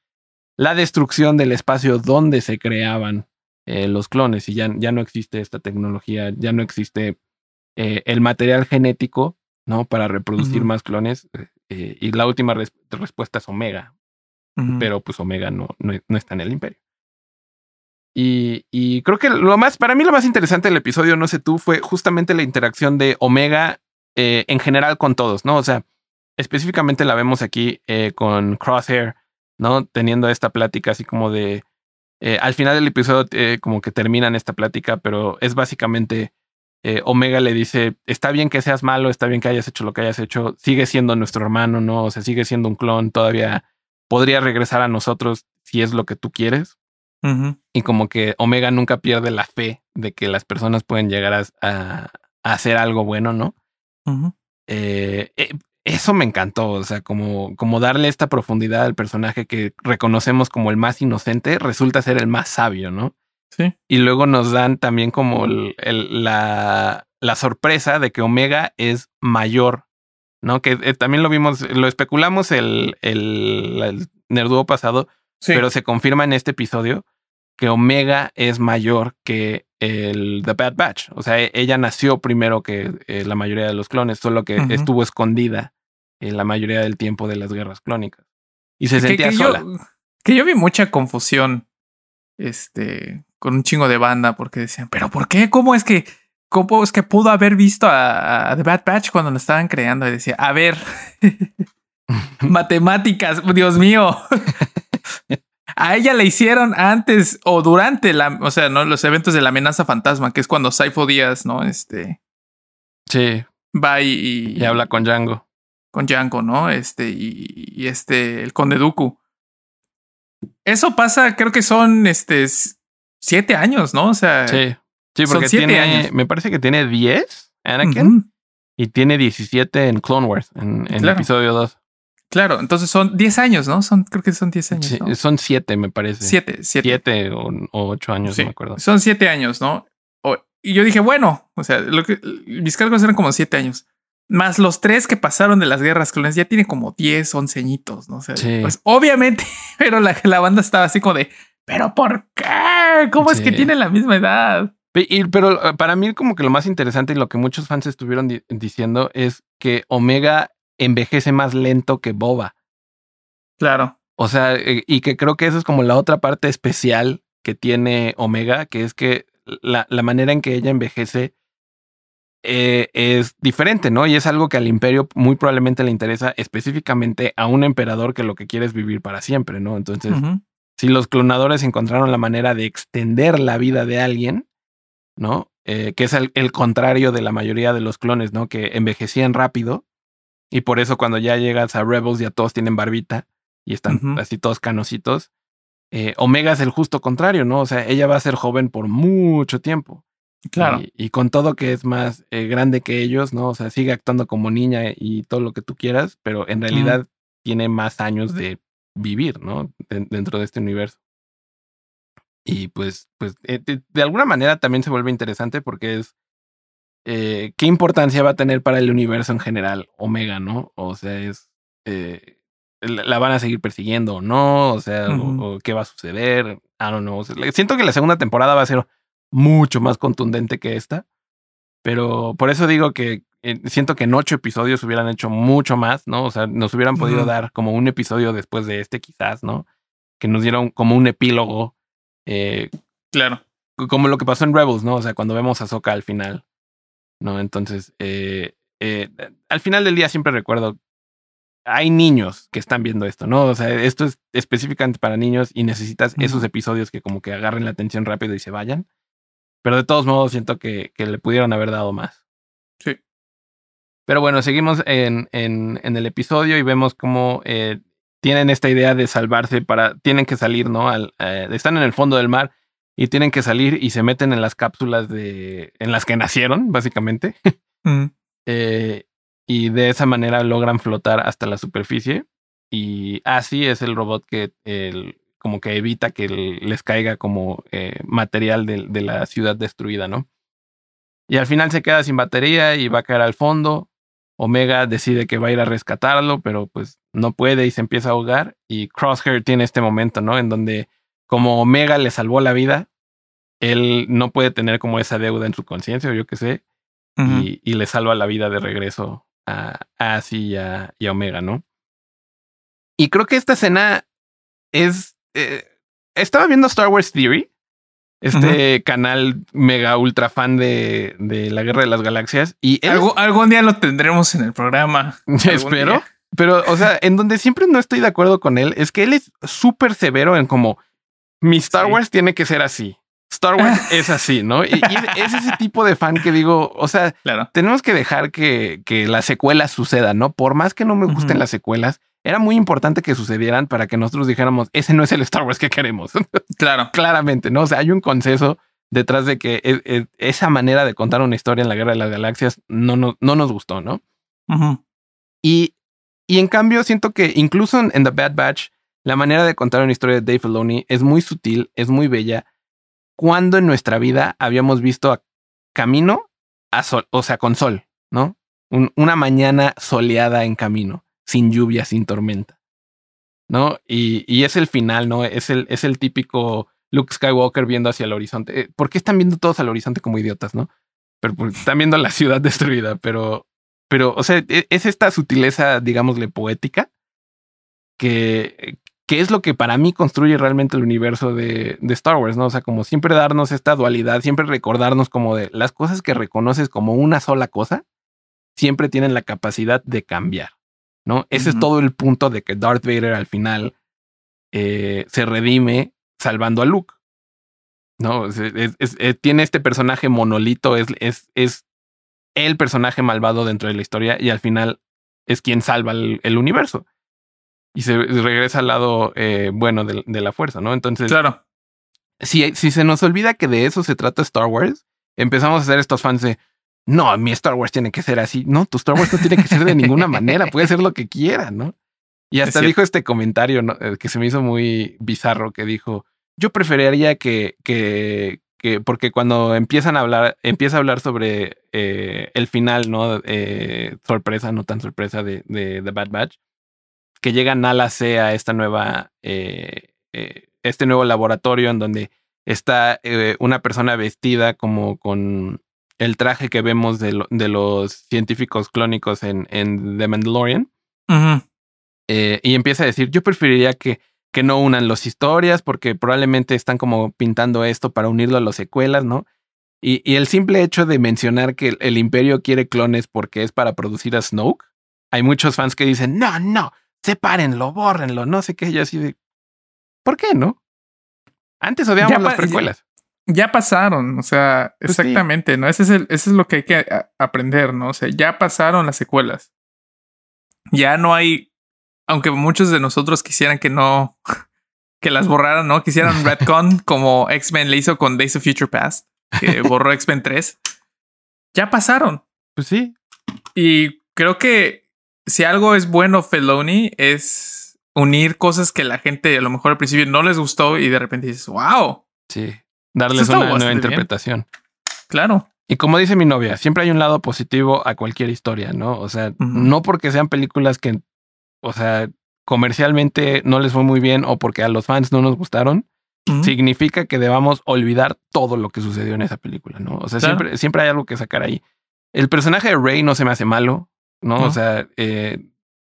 la destrucción del espacio donde se creaban eh, los clones y ya, ya no existe esta tecnología, ya no existe eh, el material genético, ¿no? Para reproducir más clones. Eh, y la última respuesta es Omega. Pero pues Omega no, no, está en el imperio. Y, y, creo que lo más, para mí lo más interesante del episodio, no sé tú, fue justamente la interacción de Omega eh, en general con todos, ¿no? O sea, específicamente la vemos aquí eh, con Crosshair, ¿no? Teniendo esta plática así como de... al final del episodio como que terminan esta plática, pero es básicamente eh, Omega le dice, está bien que seas malo, está bien que hayas hecho lo que hayas hecho, sigue siendo nuestro hermano, ¿no? O sea, sigue siendo un clon, todavía podría regresar a nosotros si es lo que tú quieres. Y como que Omega nunca pierde la fe de que las personas pueden llegar a, hacer algo bueno, ¿no? Eh, eh, eso me encantó, o sea, como, como darle esta profundidad al personaje que reconocemos como el más inocente, resulta ser el más sabio, ¿no? Y luego nos dan también como la, la, sorpresa de que Omega es mayor, ¿no? Que eh, también lo vimos, lo especulamos el, el, el Nerduo pasado, pero se confirma en este episodio que Omega es mayor que el The Bad Batch. O sea, e, ella nació primero que eh, la mayoría de los clones, solo que estuvo escondida en la mayoría del tiempo de las guerras clónicas. Y se sentía sola Que yo vi mucha confusión. Este. Con un chingo de banda. Porque decían, ¿pero por qué? ¿Cómo es que.? ¿Cómo es que pudo haber visto a, The Bad Batch cuando lo estaban creando? Y decía, a ver. matemáticas, Dios mío. a ella le hicieron antes o durante la, o sea, no los eventos de la amenaza fantasma, que es cuando Saifo Díaz, ¿no? Este. Sí. Va y, y, habla con Django. Con Django, ¿no? Este, y, y, este, el Conde Dooku. Eso pasa, creo que son este siete años, ¿no? O sea. Sí. Sí, porque tiene, me parece que tiene 10 Anakin y tiene 17 en Clone Wars, en, el episodio 2. Claro, entonces son 10 años, ¿no? Son, creo que son 10 años. Sí, Son 7, me parece. 7, 7. 7 o, 8 años, no me acuerdo. Son 7 años, ¿no? y yo dije, bueno, o sea, lo que, mis cálculos eran como 7 años. Más los tres que pasaron de las guerras clones, ya tiene como 10, 11 añitos, ¿no? O sea, pues obviamente, pero la, la, banda estaba así como de, ¿pero por qué? ¿Cómo es que tiene la misma edad? pero eh, para mí como que lo más interesante y lo que muchos fans estuvieron diciendo es que Omega envejece más lento que Boba. Claro. O sea, eh, y que creo que eso es como la otra parte especial que tiene Omega, que es que la, la manera en que ella envejece eh, es diferente, ¿no? Y es algo que al imperio muy probablemente le interesa específicamente a un emperador que lo que quiere es vivir para siempre, ¿no? Entonces, si los clonadores encontraron la manera de extender la vida de alguien, ¿no? Eh, que es el, contrario de la mayoría de los clones, ¿no? Que envejecían rápido y por eso cuando ya llegas a Rebels ya todos tienen barbita y están así todos canositos. Eh, Omega es el justo contrario, ¿no? O sea, ella va a ser joven por mucho tiempo. Claro. Y, con todo que es más eh, grande que ellos, ¿no? O sea, sigue actuando como niña y todo lo que tú quieras, pero en realidad tiene más años de vivir, ¿no? dentro de este universo. Y pues, pues eh, de, alguna manera también se vuelve interesante porque es eh, qué importancia va a tener para el universo en general Omega, ¿no? O sea, es eh, la van a seguir persiguiendo o no, o sea, o, qué va a suceder, I don't know. siento que la segunda temporada va a ser mucho más contundente que esta, pero por eso digo que siento que en ocho episodios hubieran hecho mucho más, ¿no? O sea, nos hubieran podido dar como un episodio después de este, quizás, ¿no? Que nos dieron como un epílogo eh, claro. Como lo que pasó en Rebels, ¿no? O sea, cuando vemos a Soka al final, ¿no? Entonces, eh, eh, al final del día siempre recuerdo, hay niños que están viendo esto, ¿no? O sea, esto es específicamente para niños y necesitas esos episodios que como que agarren la atención rápido y se vayan. Pero de todos modos siento que, que le pudieron haber dado más. Sí. Pero bueno, seguimos en, en, en el episodio y vemos cómo eh, tienen esta idea de salvarse para, tienen que salir, ¿no? Al, eh, están en el fondo del mar y tienen que salir y se meten en las cápsulas de, en las que nacieron, básicamente. Mm. Eh, y de esa manera logran flotar hasta la superficie. Y así es el robot que el, como que evita que les caiga como eh, material de, de, la ciudad destruida, ¿no? Y al final se queda sin batería y va a caer al fondo. Omega decide que va a ir a rescatarlo, pero pues no puede y se empieza a ahogar. Y Crosshair tiene este momento, ¿no? En donde como Omega le salvó la vida, él no puede tener como esa deuda en su conciencia o yo qué sé, y, le salva la vida de regreso a Asi y a, Omega, ¿no? Y creo que esta escena es... Eh, estaba viendo Star Wars Theory este canal mega ultra fan de, de, la Guerra de las Galaxias. Y algún día lo tendremos en el programa. Espero. Pero, o sea, en donde siempre no estoy de acuerdo con él es que él es súper severo en como mi Star Wars tiene que ser así. Star Wars es así, ¿no? Y, es ese tipo de fan que digo, o sea, tenemos que dejar que, que las secuelas sucedan, ¿no? Por más que no me gusten las secuelas, era muy importante que sucedieran para que nosotros dijéramos, ese no es el Star Wars que queremos. Claro. Claramente, ¿no? O sea, hay un consenso detrás de que e, e, esa manera de contar una historia en la Guerra de las Galaxias no, no, no nos gustó, ¿no? y, y en cambio siento que incluso en, The Bad Batch, la manera de contar una historia de Dave Filoni es muy sutil, es muy bella. Cuando en nuestra vida habíamos visto a camino a sol, o sea, con sol, ¿no? una mañana soleada en camino sin lluvia, sin tormenta. ¿No? Y, y es el final, ¿no? Es el, es el típico Luke Skywalker viendo hacia el horizonte. Eh, ¿Por qué están viendo todos al horizonte como idiotas, no? Pero están viendo la ciudad destruida, pero, pero, o sea, e, es esta sutileza, digámosle, poética, que, que es lo que para mí construye realmente el universo de, de, Star Wars, ¿no? O sea, como siempre darnos esta dualidad, siempre recordarnos como de las cosas que reconoces como una sola cosa, siempre tienen la capacidad de cambiar, ¿no? Ese es todo el punto de que Darth Vader al final eh, se redime salvando a Luke. No, eh, tiene este personaje monolito, es, es, es el personaje malvado dentro de la historia y al final es quien salva el, universo. Y se regresa al lado eh, bueno de, la fuerza, ¿no? Entonces, claro. Si, si se nos olvida que de eso se trata Star Wars, empezamos a ser estos fans de no, mi Star Wars tiene que ser así. No, tu Star Wars no tiene que ser de ninguna manera, puede ser lo que quiera, ¿no? Y hasta dijo este comentario eh, que se me hizo muy bizarro, que dijo, yo preferiría que, que, que porque cuando empiezan a hablar, empieza a hablar sobre eh, el final, ¿no? Eh, sorpresa, no tan sorpresa de, de, Bad Batch, que llega Nala C a esta nueva, eh, este nuevo laboratorio en donde está una persona vestida como con el traje que vemos de, de los científicos clónicos en, en The Mandalorian. y empieza a decir, yo preferiría que que no unan las historias porque probablemente están como pintando esto para unirlo a las secuelas, ¿no? Y, y el simple hecho de mencionar que el, imperio quiere clones porque es para producir a Snoke, hay muchos fans que dicen, no, no, sepárenlo, bórrenlo, no sé qué, yo así de, ¿por qué no? Antes odiamos las precuelas. Ya, pasaron, o sea, pues exactamente, ¿no? Ese es, el, ese es lo que hay que aprender, ¿no? O sea, ya pasaron las secuelas. Ya no hay aunque muchos de nosotros quisieran que no, que las borraran, ¿no? Quisieran Redcon como X-Men le hizo con Days of Future Past, que borró X-Men 3. Ya pasaron. Pues sí. Y creo que si algo es bueno Feloni es unir cosas que la gente a lo mejor al principio no les gustó y de repente dices, wow. Sí. Darles una nueva interpretación. Claro. Y como dice mi novia, siempre hay un lado positivo a cualquier historia, ¿no? O sea, no porque sean películas que o sea, comercialmente no les fue muy bien o porque a los fans no nos gustaron, significa que debamos olvidar todo lo que sucedió en esa película, ¿no? O sea, siempre, siempre hay algo que sacar ahí. El personaje de Rey no se me hace malo, ¿no? O sea, eh,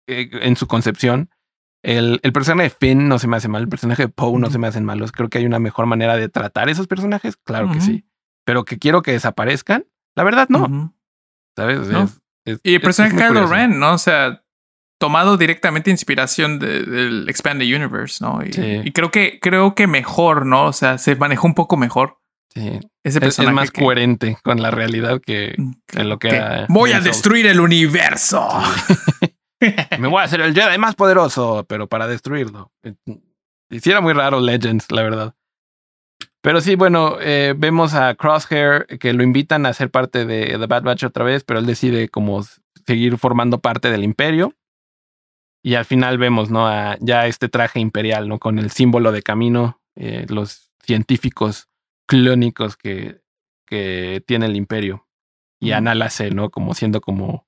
eh, en su concepción. El, el, personaje de Finn no se me hace mal, el personaje de Poe no se me hacen malos. Creo que hay una mejor manera de tratar esos personajes, claro que sí. Pero que quiero que desaparezcan, la verdad no. ¿Sabes? y el personaje de Kylo Ren, ¿no? O sea, tomado directamente inspiración del Expanded Universe, ¿no? Y, creo que creo que mejor, ¿no? O sea, se manejó un poco mejor. Sí. Ese personaje es, más coherente con la realidad que, mm, en lo que era. Voy a destruir el universo. Me voy a hacer el Jedi más poderoso, pero para destruirlo. Hiciera muy raro Legends, la verdad. Pero sí, bueno, eh, vemos a Crosshair que lo invitan a ser parte de The Bad Batch otra vez, pero él decide como seguir formando parte del imperio. Y al final vemos, ¿no? A ya este traje imperial, ¿no? Con el símbolo de camino, eh, los científicos clónicos que, que tiene el imperio. Y sé, ¿no? Como siendo como,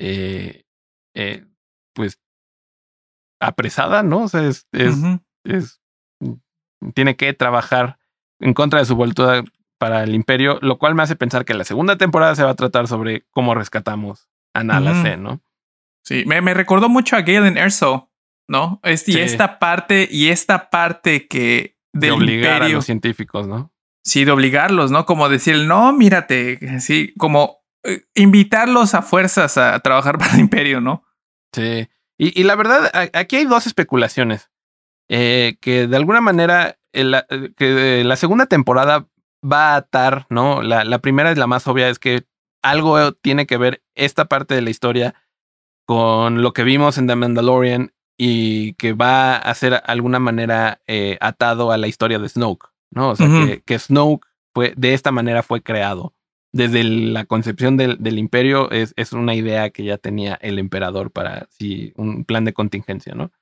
eh, eh, pues, apresada, ¿no? O sea, es, es, es, tiene que trabajar en contra de su voluntad para el imperio, lo cual me hace pensar que la segunda temporada se va a tratar sobre cómo rescatamos a Nala C, ¿no? Sí, me, me recordó mucho a Galen Erso, ¿no? Este, Y esta parte, y esta parte que de obligar a los científicos, ¿no? Sí, de obligarlos, ¿no? Como decir, no, mírate, sí, como invitarlos a fuerzas a trabajar para el imperio, ¿no? Sí. Y, y la verdad, aquí hay dos especulaciones. Eh, que de alguna manera la, eh, que la segunda temporada va a atar, ¿no? La, la primera es la más obvia, es que algo tiene que ver esta parte de la historia con lo que vimos en The Mandalorian y que va a ser alguna manera eh, atado a la historia de Snoke, ¿no? O sea, que, que, Snoke fue, de esta manera fue creado. Desde la concepción del, imperio es, es, una idea que ya tenía el emperador para sí, un plan de contingencia, ¿no?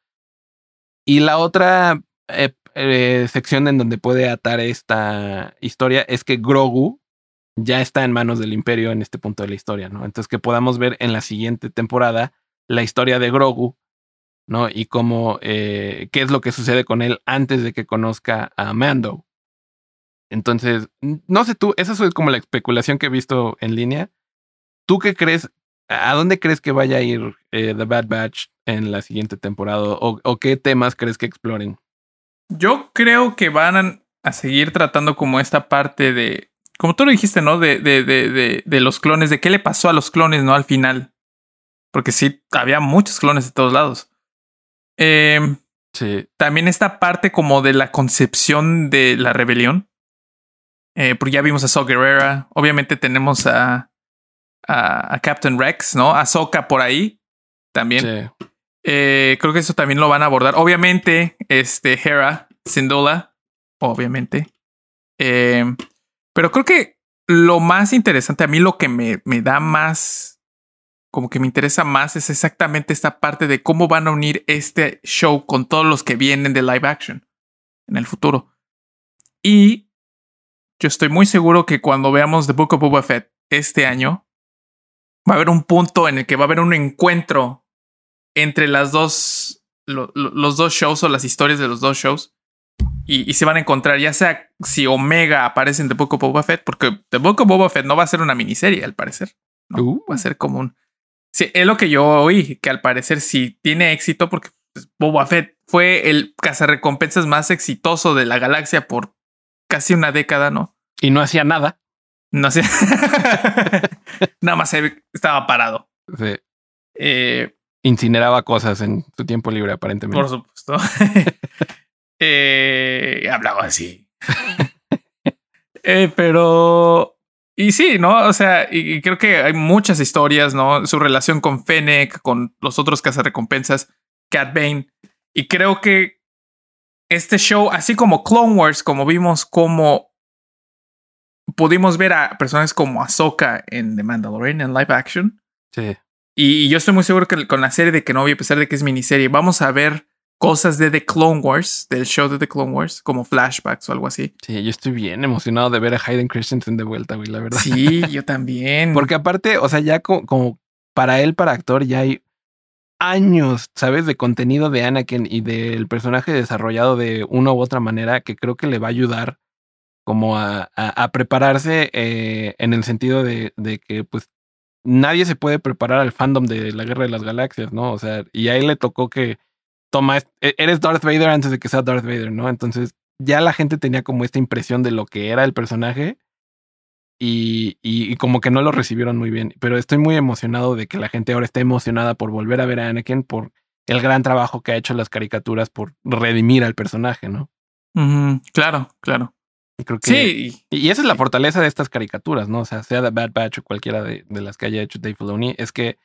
Y la otra eh, eh, sección en donde puede atar esta historia es que Grogu ya está en manos del imperio en este punto de la historia, ¿no? Entonces que podamos ver en la siguiente temporada la historia de Grogu, ¿no? Y cómo, eh, qué es lo que sucede con él antes de que conozca a Mando. Entonces, no sé tú, esa es como la especulación que he visto en línea. ¿Tú qué crees ¿A dónde crees que vaya a ir eh, The Bad Batch en la siguiente temporada? ¿O, qué temas crees que exploren? Yo creo que van a seguir tratando como esta parte de, como tú lo dijiste, ¿no? De, de, de, de, los clones, de qué le pasó a los clones, ¿no? Al final. Porque sí, había muchos clones de todos lados. Em, sí. También esta parte como de la concepción de la rebelión. Eh, porque ya vimos a Saw Gerrera. Obviamente tenemos a, a, Captain Rex, ¿no? A Soka por ahí también. Eh, creo que eso también lo van a abordar. Obviamente, este Hera, Syndulla, obviamente. Eh, pero creo que lo más interesante, a mí lo que me, me da más, como que me interesa más, es exactamente esta parte de cómo van a unir este show con todos los que vienen de live action en el futuro. Y yo estoy muy seguro que cuando veamos The Book of Boba Fett este año, va a haber un punto en el que va a haber un encuentro entre las dos, los dos shows o las historias de los dos shows. Y, se van a encontrar, ya sea si Omega aparece en The Book of Boba Fett, porque The Book of Boba Fett no va a ser una miniserie, al parecer. Uh. Va a ser como un. Sí, es lo que yo oí, que al parecer sí tiene éxito, porque pues, Boba Fett fue el cazarrecompensas más exitoso de la galaxia por casi una década, ¿no? Y no hacía nada. No sé. Nada más estaba parado. Sí. Eh, Incineraba cosas en su tiempo libre, aparentemente. Por supuesto. eh, hablaba así. eh, pero. Y sí, ¿no? O sea, y, creo que hay muchas historias, ¿no? Su relación con Fennec, con los otros cazarrecompensas, Cat Bane. Y creo que este show, así como Clone Wars, como vimos como pudimos ver a personas como Ahsoka en The Mandalorian en live action. Sí. Y, yo estoy muy seguro que con la serie de Kenobi, a pesar de que es miniserie, vamos a ver cosas de The Clone Wars, del show de The Clone Wars, como flashbacks o algo así. Sí, yo estoy bien emocionado de ver a Hayden Christensen de vuelta, güey, la verdad. Sí, yo también. Porque aparte, o sea, ya como, para él, para actor, ya hay años, ¿sabes? De contenido de Anakin y del personaje desarrollado de una u otra manera que creo que le va a ayudar como a, prepararse eh, en el sentido de, que pues nadie se puede preparar al fandom de la Guerra de las Galaxias, ¿no? O sea, y a él le tocó que toma, e, eres Darth Vader antes de que sea Darth Vader, ¿no? Entonces ya la gente tenía como esta impresión de lo que era el personaje y, y, como que no lo recibieron muy bien. Pero estoy muy emocionado de que la gente ahora esté emocionada por volver a ver a Anakin, por el gran trabajo que ha hecho las caricaturas, por redimir al personaje, ¿no? claro, claro. Creo que, sí. Y esa es la fortaleza de estas caricaturas, ¿no? O sea, sea The Bad Batch o cualquiera de, las que haya hecho Dave Filoni, es que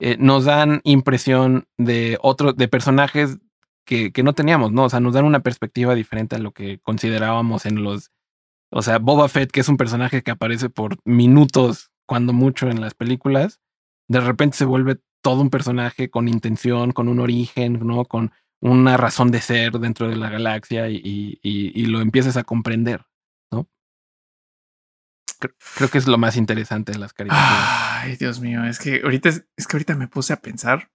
eh, nos dan impresión de otros, de personajes que, que no teníamos, ¿no? O sea, nos dan una perspectiva diferente a lo que considerábamos en los. O sea, Boba Fett, que es un personaje que aparece por minutos, cuando mucho en las películas, de repente se vuelve todo un personaje con intención, con un origen, ¿no? Con una razón de ser dentro de la galaxia y, y, y lo empiezas a comprender, ¿no? Creo, que es lo más interesante de las caricaturas. Ay, Dios mío, es que ahorita es, que ahorita me puse a pensar.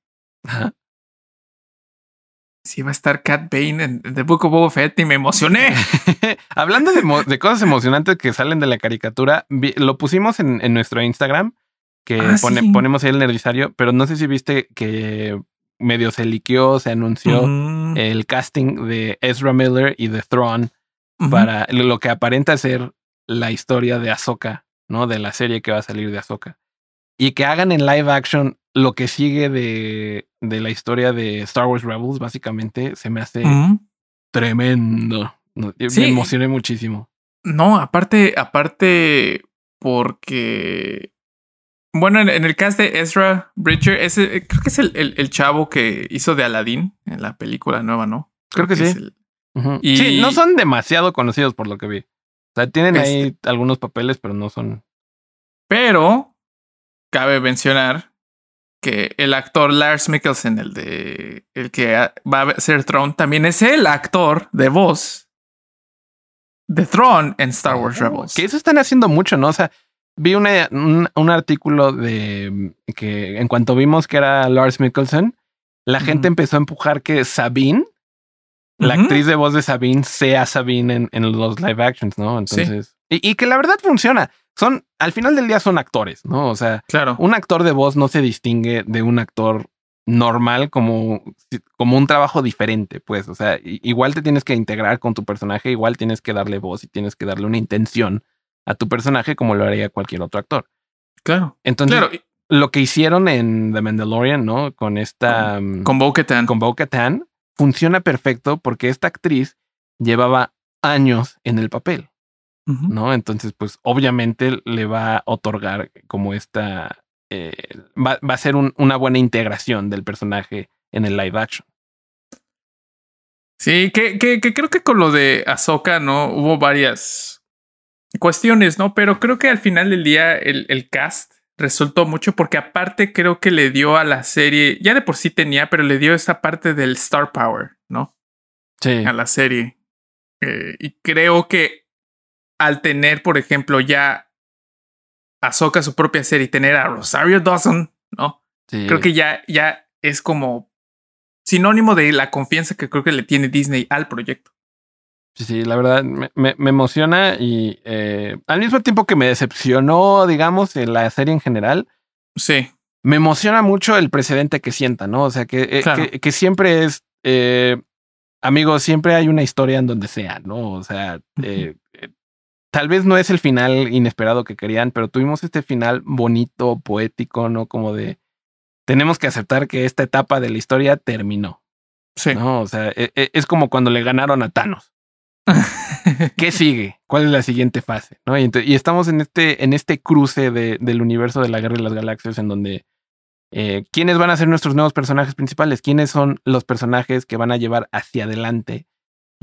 Si va a estar Cat Bane en, The Book of Boba Fett y me emocioné. Hablando de, de, cosas emocionantes que salen de la caricatura, lo pusimos en, en nuestro Instagram, que ah, ponemos ahí el nerdizario, pero no sé si viste que medio se liqueó, se anunció el casting de Ezra Miller y de Thrawn para lo que aparenta ser la historia de Ahsoka, ¿no? De la serie que va a salir de Ahsoka. Y que hagan en live action lo que sigue de, de la historia de Star Wars Rebels, básicamente, se me hace tremendo. Me emocioné muchísimo. No, aparte, aparte, porque bueno, en, el cast de Ezra Bridger, ese, creo que es el, el, chavo que hizo de Aladdin en la película nueva, ¿no? Creo, que, sí. y... Sí, no son demasiado conocidos por lo que vi. O sea, tienen ahí este algunos papeles, pero no son. Pero cabe mencionar que el actor Lars Mikkelsen, el de el que va a ser Throne, también es el actor de voz de Throne en Star Wars oh, Rebels. Que eso están haciendo mucho, ¿no? O sea, vi un, un, artículo de que en cuanto vimos que era Lars Mikkelsen, la gente empezó a empujar que Sabine, la actriz de voz de Sabine, sea Sabine en, en los live actions, ¿no? Entonces, y, y, que la verdad funciona. Son, al final del día son actores, ¿no? O sea, claro. un actor de voz no se distingue de un actor normal como, como un trabajo diferente, pues, o sea, igual te tienes que integrar con tu personaje, igual tienes que darle voz y tienes que darle una intención a tu personaje como lo haría cualquier otro actor. Claro. Entonces, lo que hicieron en The Mandalorian, ¿no? Con esta... Con bo Con bo funciona perfecto porque esta actriz llevaba años en el papel, ¿no? Entonces, pues obviamente le va a otorgar como esta, eh, va, a ser una buena integración del personaje en el live action. Sí, que, que, creo que con lo de Ahsoka, ¿no? Hubo varias cuestiones, ¿no? Pero creo que al final del día el, el cast resultó mucho porque aparte creo que le dio a la serie, ya de por sí tenía, pero le dio esa parte del star power, ¿no? Sí. A la serie. Eh, y creo que al tener, por ejemplo, ya Ahsoka su propia serie y tener a Rosario Dawson, ¿no? Creo que ya, ya es como sinónimo de la confianza que creo que le tiene Disney al proyecto. Sí, sí, la verdad me, me, emociona y eh, al mismo tiempo que me decepcionó, digamos, en la serie en general. Sí. Me emociona mucho el precedente que sienta, ¿no? O sea, que, eh, que, siempre es, eh, amigos, siempre hay una historia en donde sea, ¿no? O sea, eh, tal vez no es el final inesperado que querían, pero tuvimos este final bonito, poético, ¿no? Como de, tenemos que aceptar que esta etapa de la historia terminó. Sí. ¿no? O sea, e, e, es como cuando le ganaron a Thanos. ¿Qué sigue? ¿Cuál es la siguiente fase? ¿No? Y, estamos en este, en este cruce de, del universo de la Guerra de las Galaxias en donde eh, quiénes van a ser nuestros nuevos personajes principales, quiénes son los personajes que van a llevar hacia adelante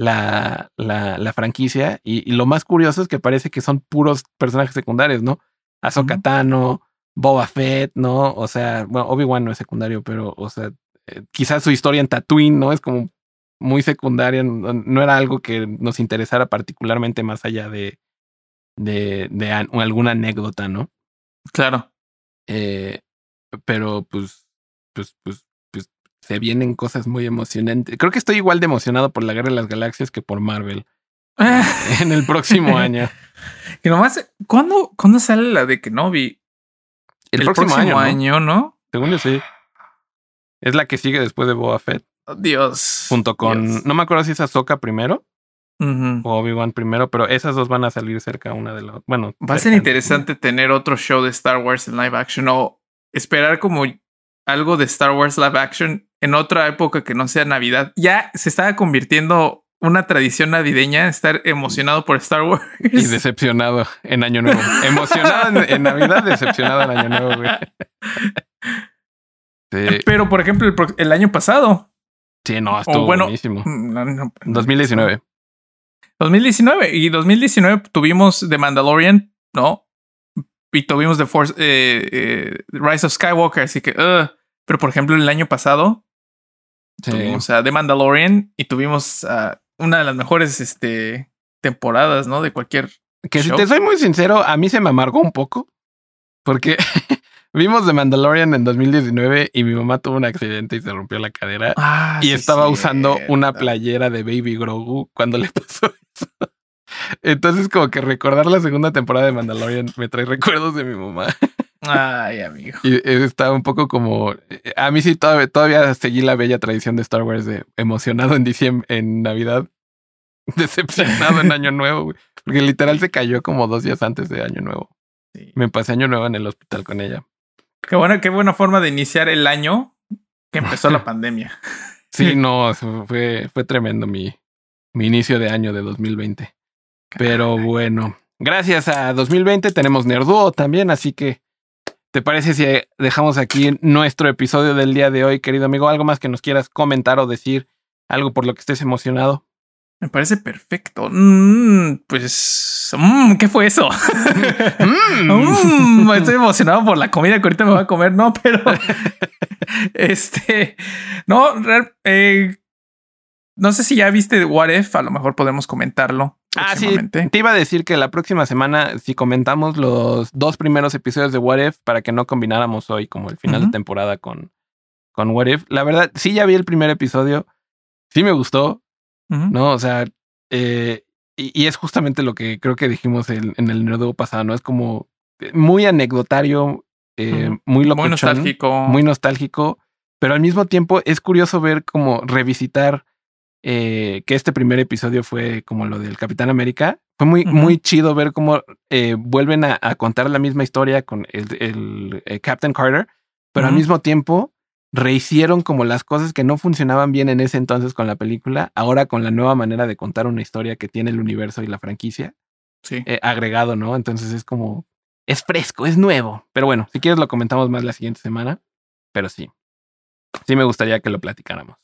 la, la, franquicia. Y, lo más curioso es que parece que son puros personajes secundarios, ¿no? Ahsoka Tano, Boba Fett, ¿no? O sea, bueno, Obi-Wan no es secundario, pero, o sea, eh, quizás su historia en Tatooine, ¿no? Es como muy secundaria, no, era algo que nos interesara particularmente más allá de, de, de alguna anécdota, ¿no? Claro. Eh, pero pues, pues, pues, pues se vienen cosas muy emocionantes. Creo que estoy igual de emocionado por la Guerra de las Galaxias que por Marvel en el próximo año. Y nomás, ¿cuándo, ¿cuándo sale la de Kenobi? El, próximo, año, ¿no? Según yo sí. Es la que sigue después de Boba Fett. Dios. Junto con. No me acuerdo si es Ahsoka primero. O Obi-Wan primero, pero esas dos van a salir cerca una de las. Bueno. Va a ser interesante tener otro show de Star Wars en live action o esperar como algo de Star Wars live action en otra época que no sea Navidad. Ya se estaba convirtiendo una tradición navideña estar emocionado por Star Wars. Y decepcionado en Año Nuevo. emocionado en, Navidad, decepcionado en Año Nuevo, Pero, por ejemplo, el año pasado Sí, no, estuvo bueno, buenísimo. 2019. 2019. Y 2019 tuvimos The Mandalorian, ¿no? Y tuvimos The Force, eh, eh, Rise of Skywalker, así que, pero por ejemplo, el año pasado tuvimos a The Mandalorian y tuvimos una de las mejores este, temporadas, ¿no? De cualquier. Que si te soy muy sincero, a mí se me amargó un poco. Porque Vimos The Mandalorian en 2019 y mi mamá tuvo un accidente y se rompió la cadera. Ah, y estaba usando una playera de Baby Grogu cuando le pasó eso. Entonces, como que recordar la segunda temporada de Mandalorian me trae recuerdos de mi mamá. Ay, amigo. Y estaba un poco como. A mí sí todavía, todavía seguí la bella tradición de Star Wars de emocionado en diciembre, en Navidad, decepcionado en Año Nuevo, porque literal se cayó como dos días antes de Año Nuevo. Me pasé Año Nuevo en el hospital con ella. Qué buena, qué buena forma de iniciar el año que empezó la pandemia. Sí, no, fue, fue tremendo mi, mi inicio de año de 2020. Pero bueno, gracias a 2020 tenemos Nerduo también, así que ¿te parece si dejamos aquí nuestro episodio del día de hoy, querido amigo? ¿Algo más que nos quieras comentar o decir? ¿Algo por lo que estés emocionado? Me parece perfecto. Mm, pues, mm, ¿qué fue eso? Mm. estoy emocionado por la comida que ahorita me voy a comer. No, pero este, no, eh, no sé si ya viste What If. A lo mejor podemos comentarlo. Ah, sí. Te iba a decir que la próxima semana, si comentamos los dos primeros episodios de What If para que no combináramos hoy como el final de temporada con, con What If. La verdad, sí ya vi el primer episodio. Sí me gustó. ¿no? O sea, eh, y, es justamente lo que creo que dijimos en, el nerdo pasado, ¿no? Es como muy anecdotario, eh, muy locochón, muy nostálgico. Muy nostálgico, pero al mismo tiempo es curioso ver como revisitar eh, que este primer episodio fue como lo del Capitán América. Fue muy, muy chido ver cómo eh, vuelven a, contar la misma historia con el, el, Captain Carter, pero al mismo tiempo rehicieron como las cosas que no funcionaban bien en ese entonces con la película, ahora con la nueva manera de contar una historia que tiene el universo y la franquicia. Sí. agregado, ¿no? Entonces es como es fresco, es nuevo. Pero bueno, si quieres lo comentamos más la siguiente semana. Pero sí, sí me gustaría que lo platicáramos.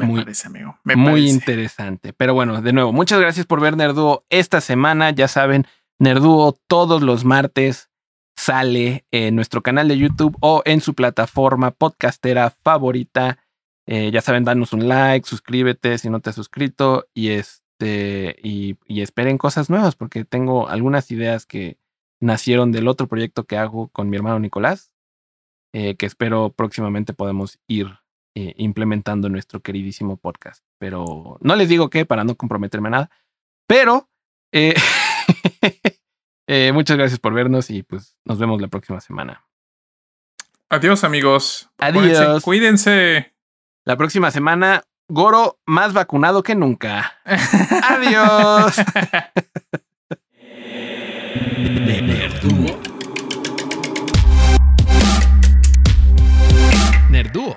Me muy, parece, amigo. muy interesante. Pero bueno, de nuevo, muchas gracias por ver Nerduo esta semana. Ya saben, Nerduo todos los martes sale en nuestro canal de YouTube o en su plataforma podcastera favorita. Eh, ya saben, danos un like, suscríbete si no te has suscrito y es este, y, esperen cosas nuevas porque tengo algunas ideas que nacieron del otro proyecto que hago con mi hermano Nicolás, eh, que espero próximamente podemos ir eh, implementando nuestro queridísimo podcast. Pero no les digo qué para no comprometerme a nada. Pero eh, eh, muchas gracias por vernos y pues nos vemos la próxima semana. Adiós amigos. Adiós. Cuídense. La próxima semana, Goro más vacunado que nunca. Adiós. Nerduo. Nerduo.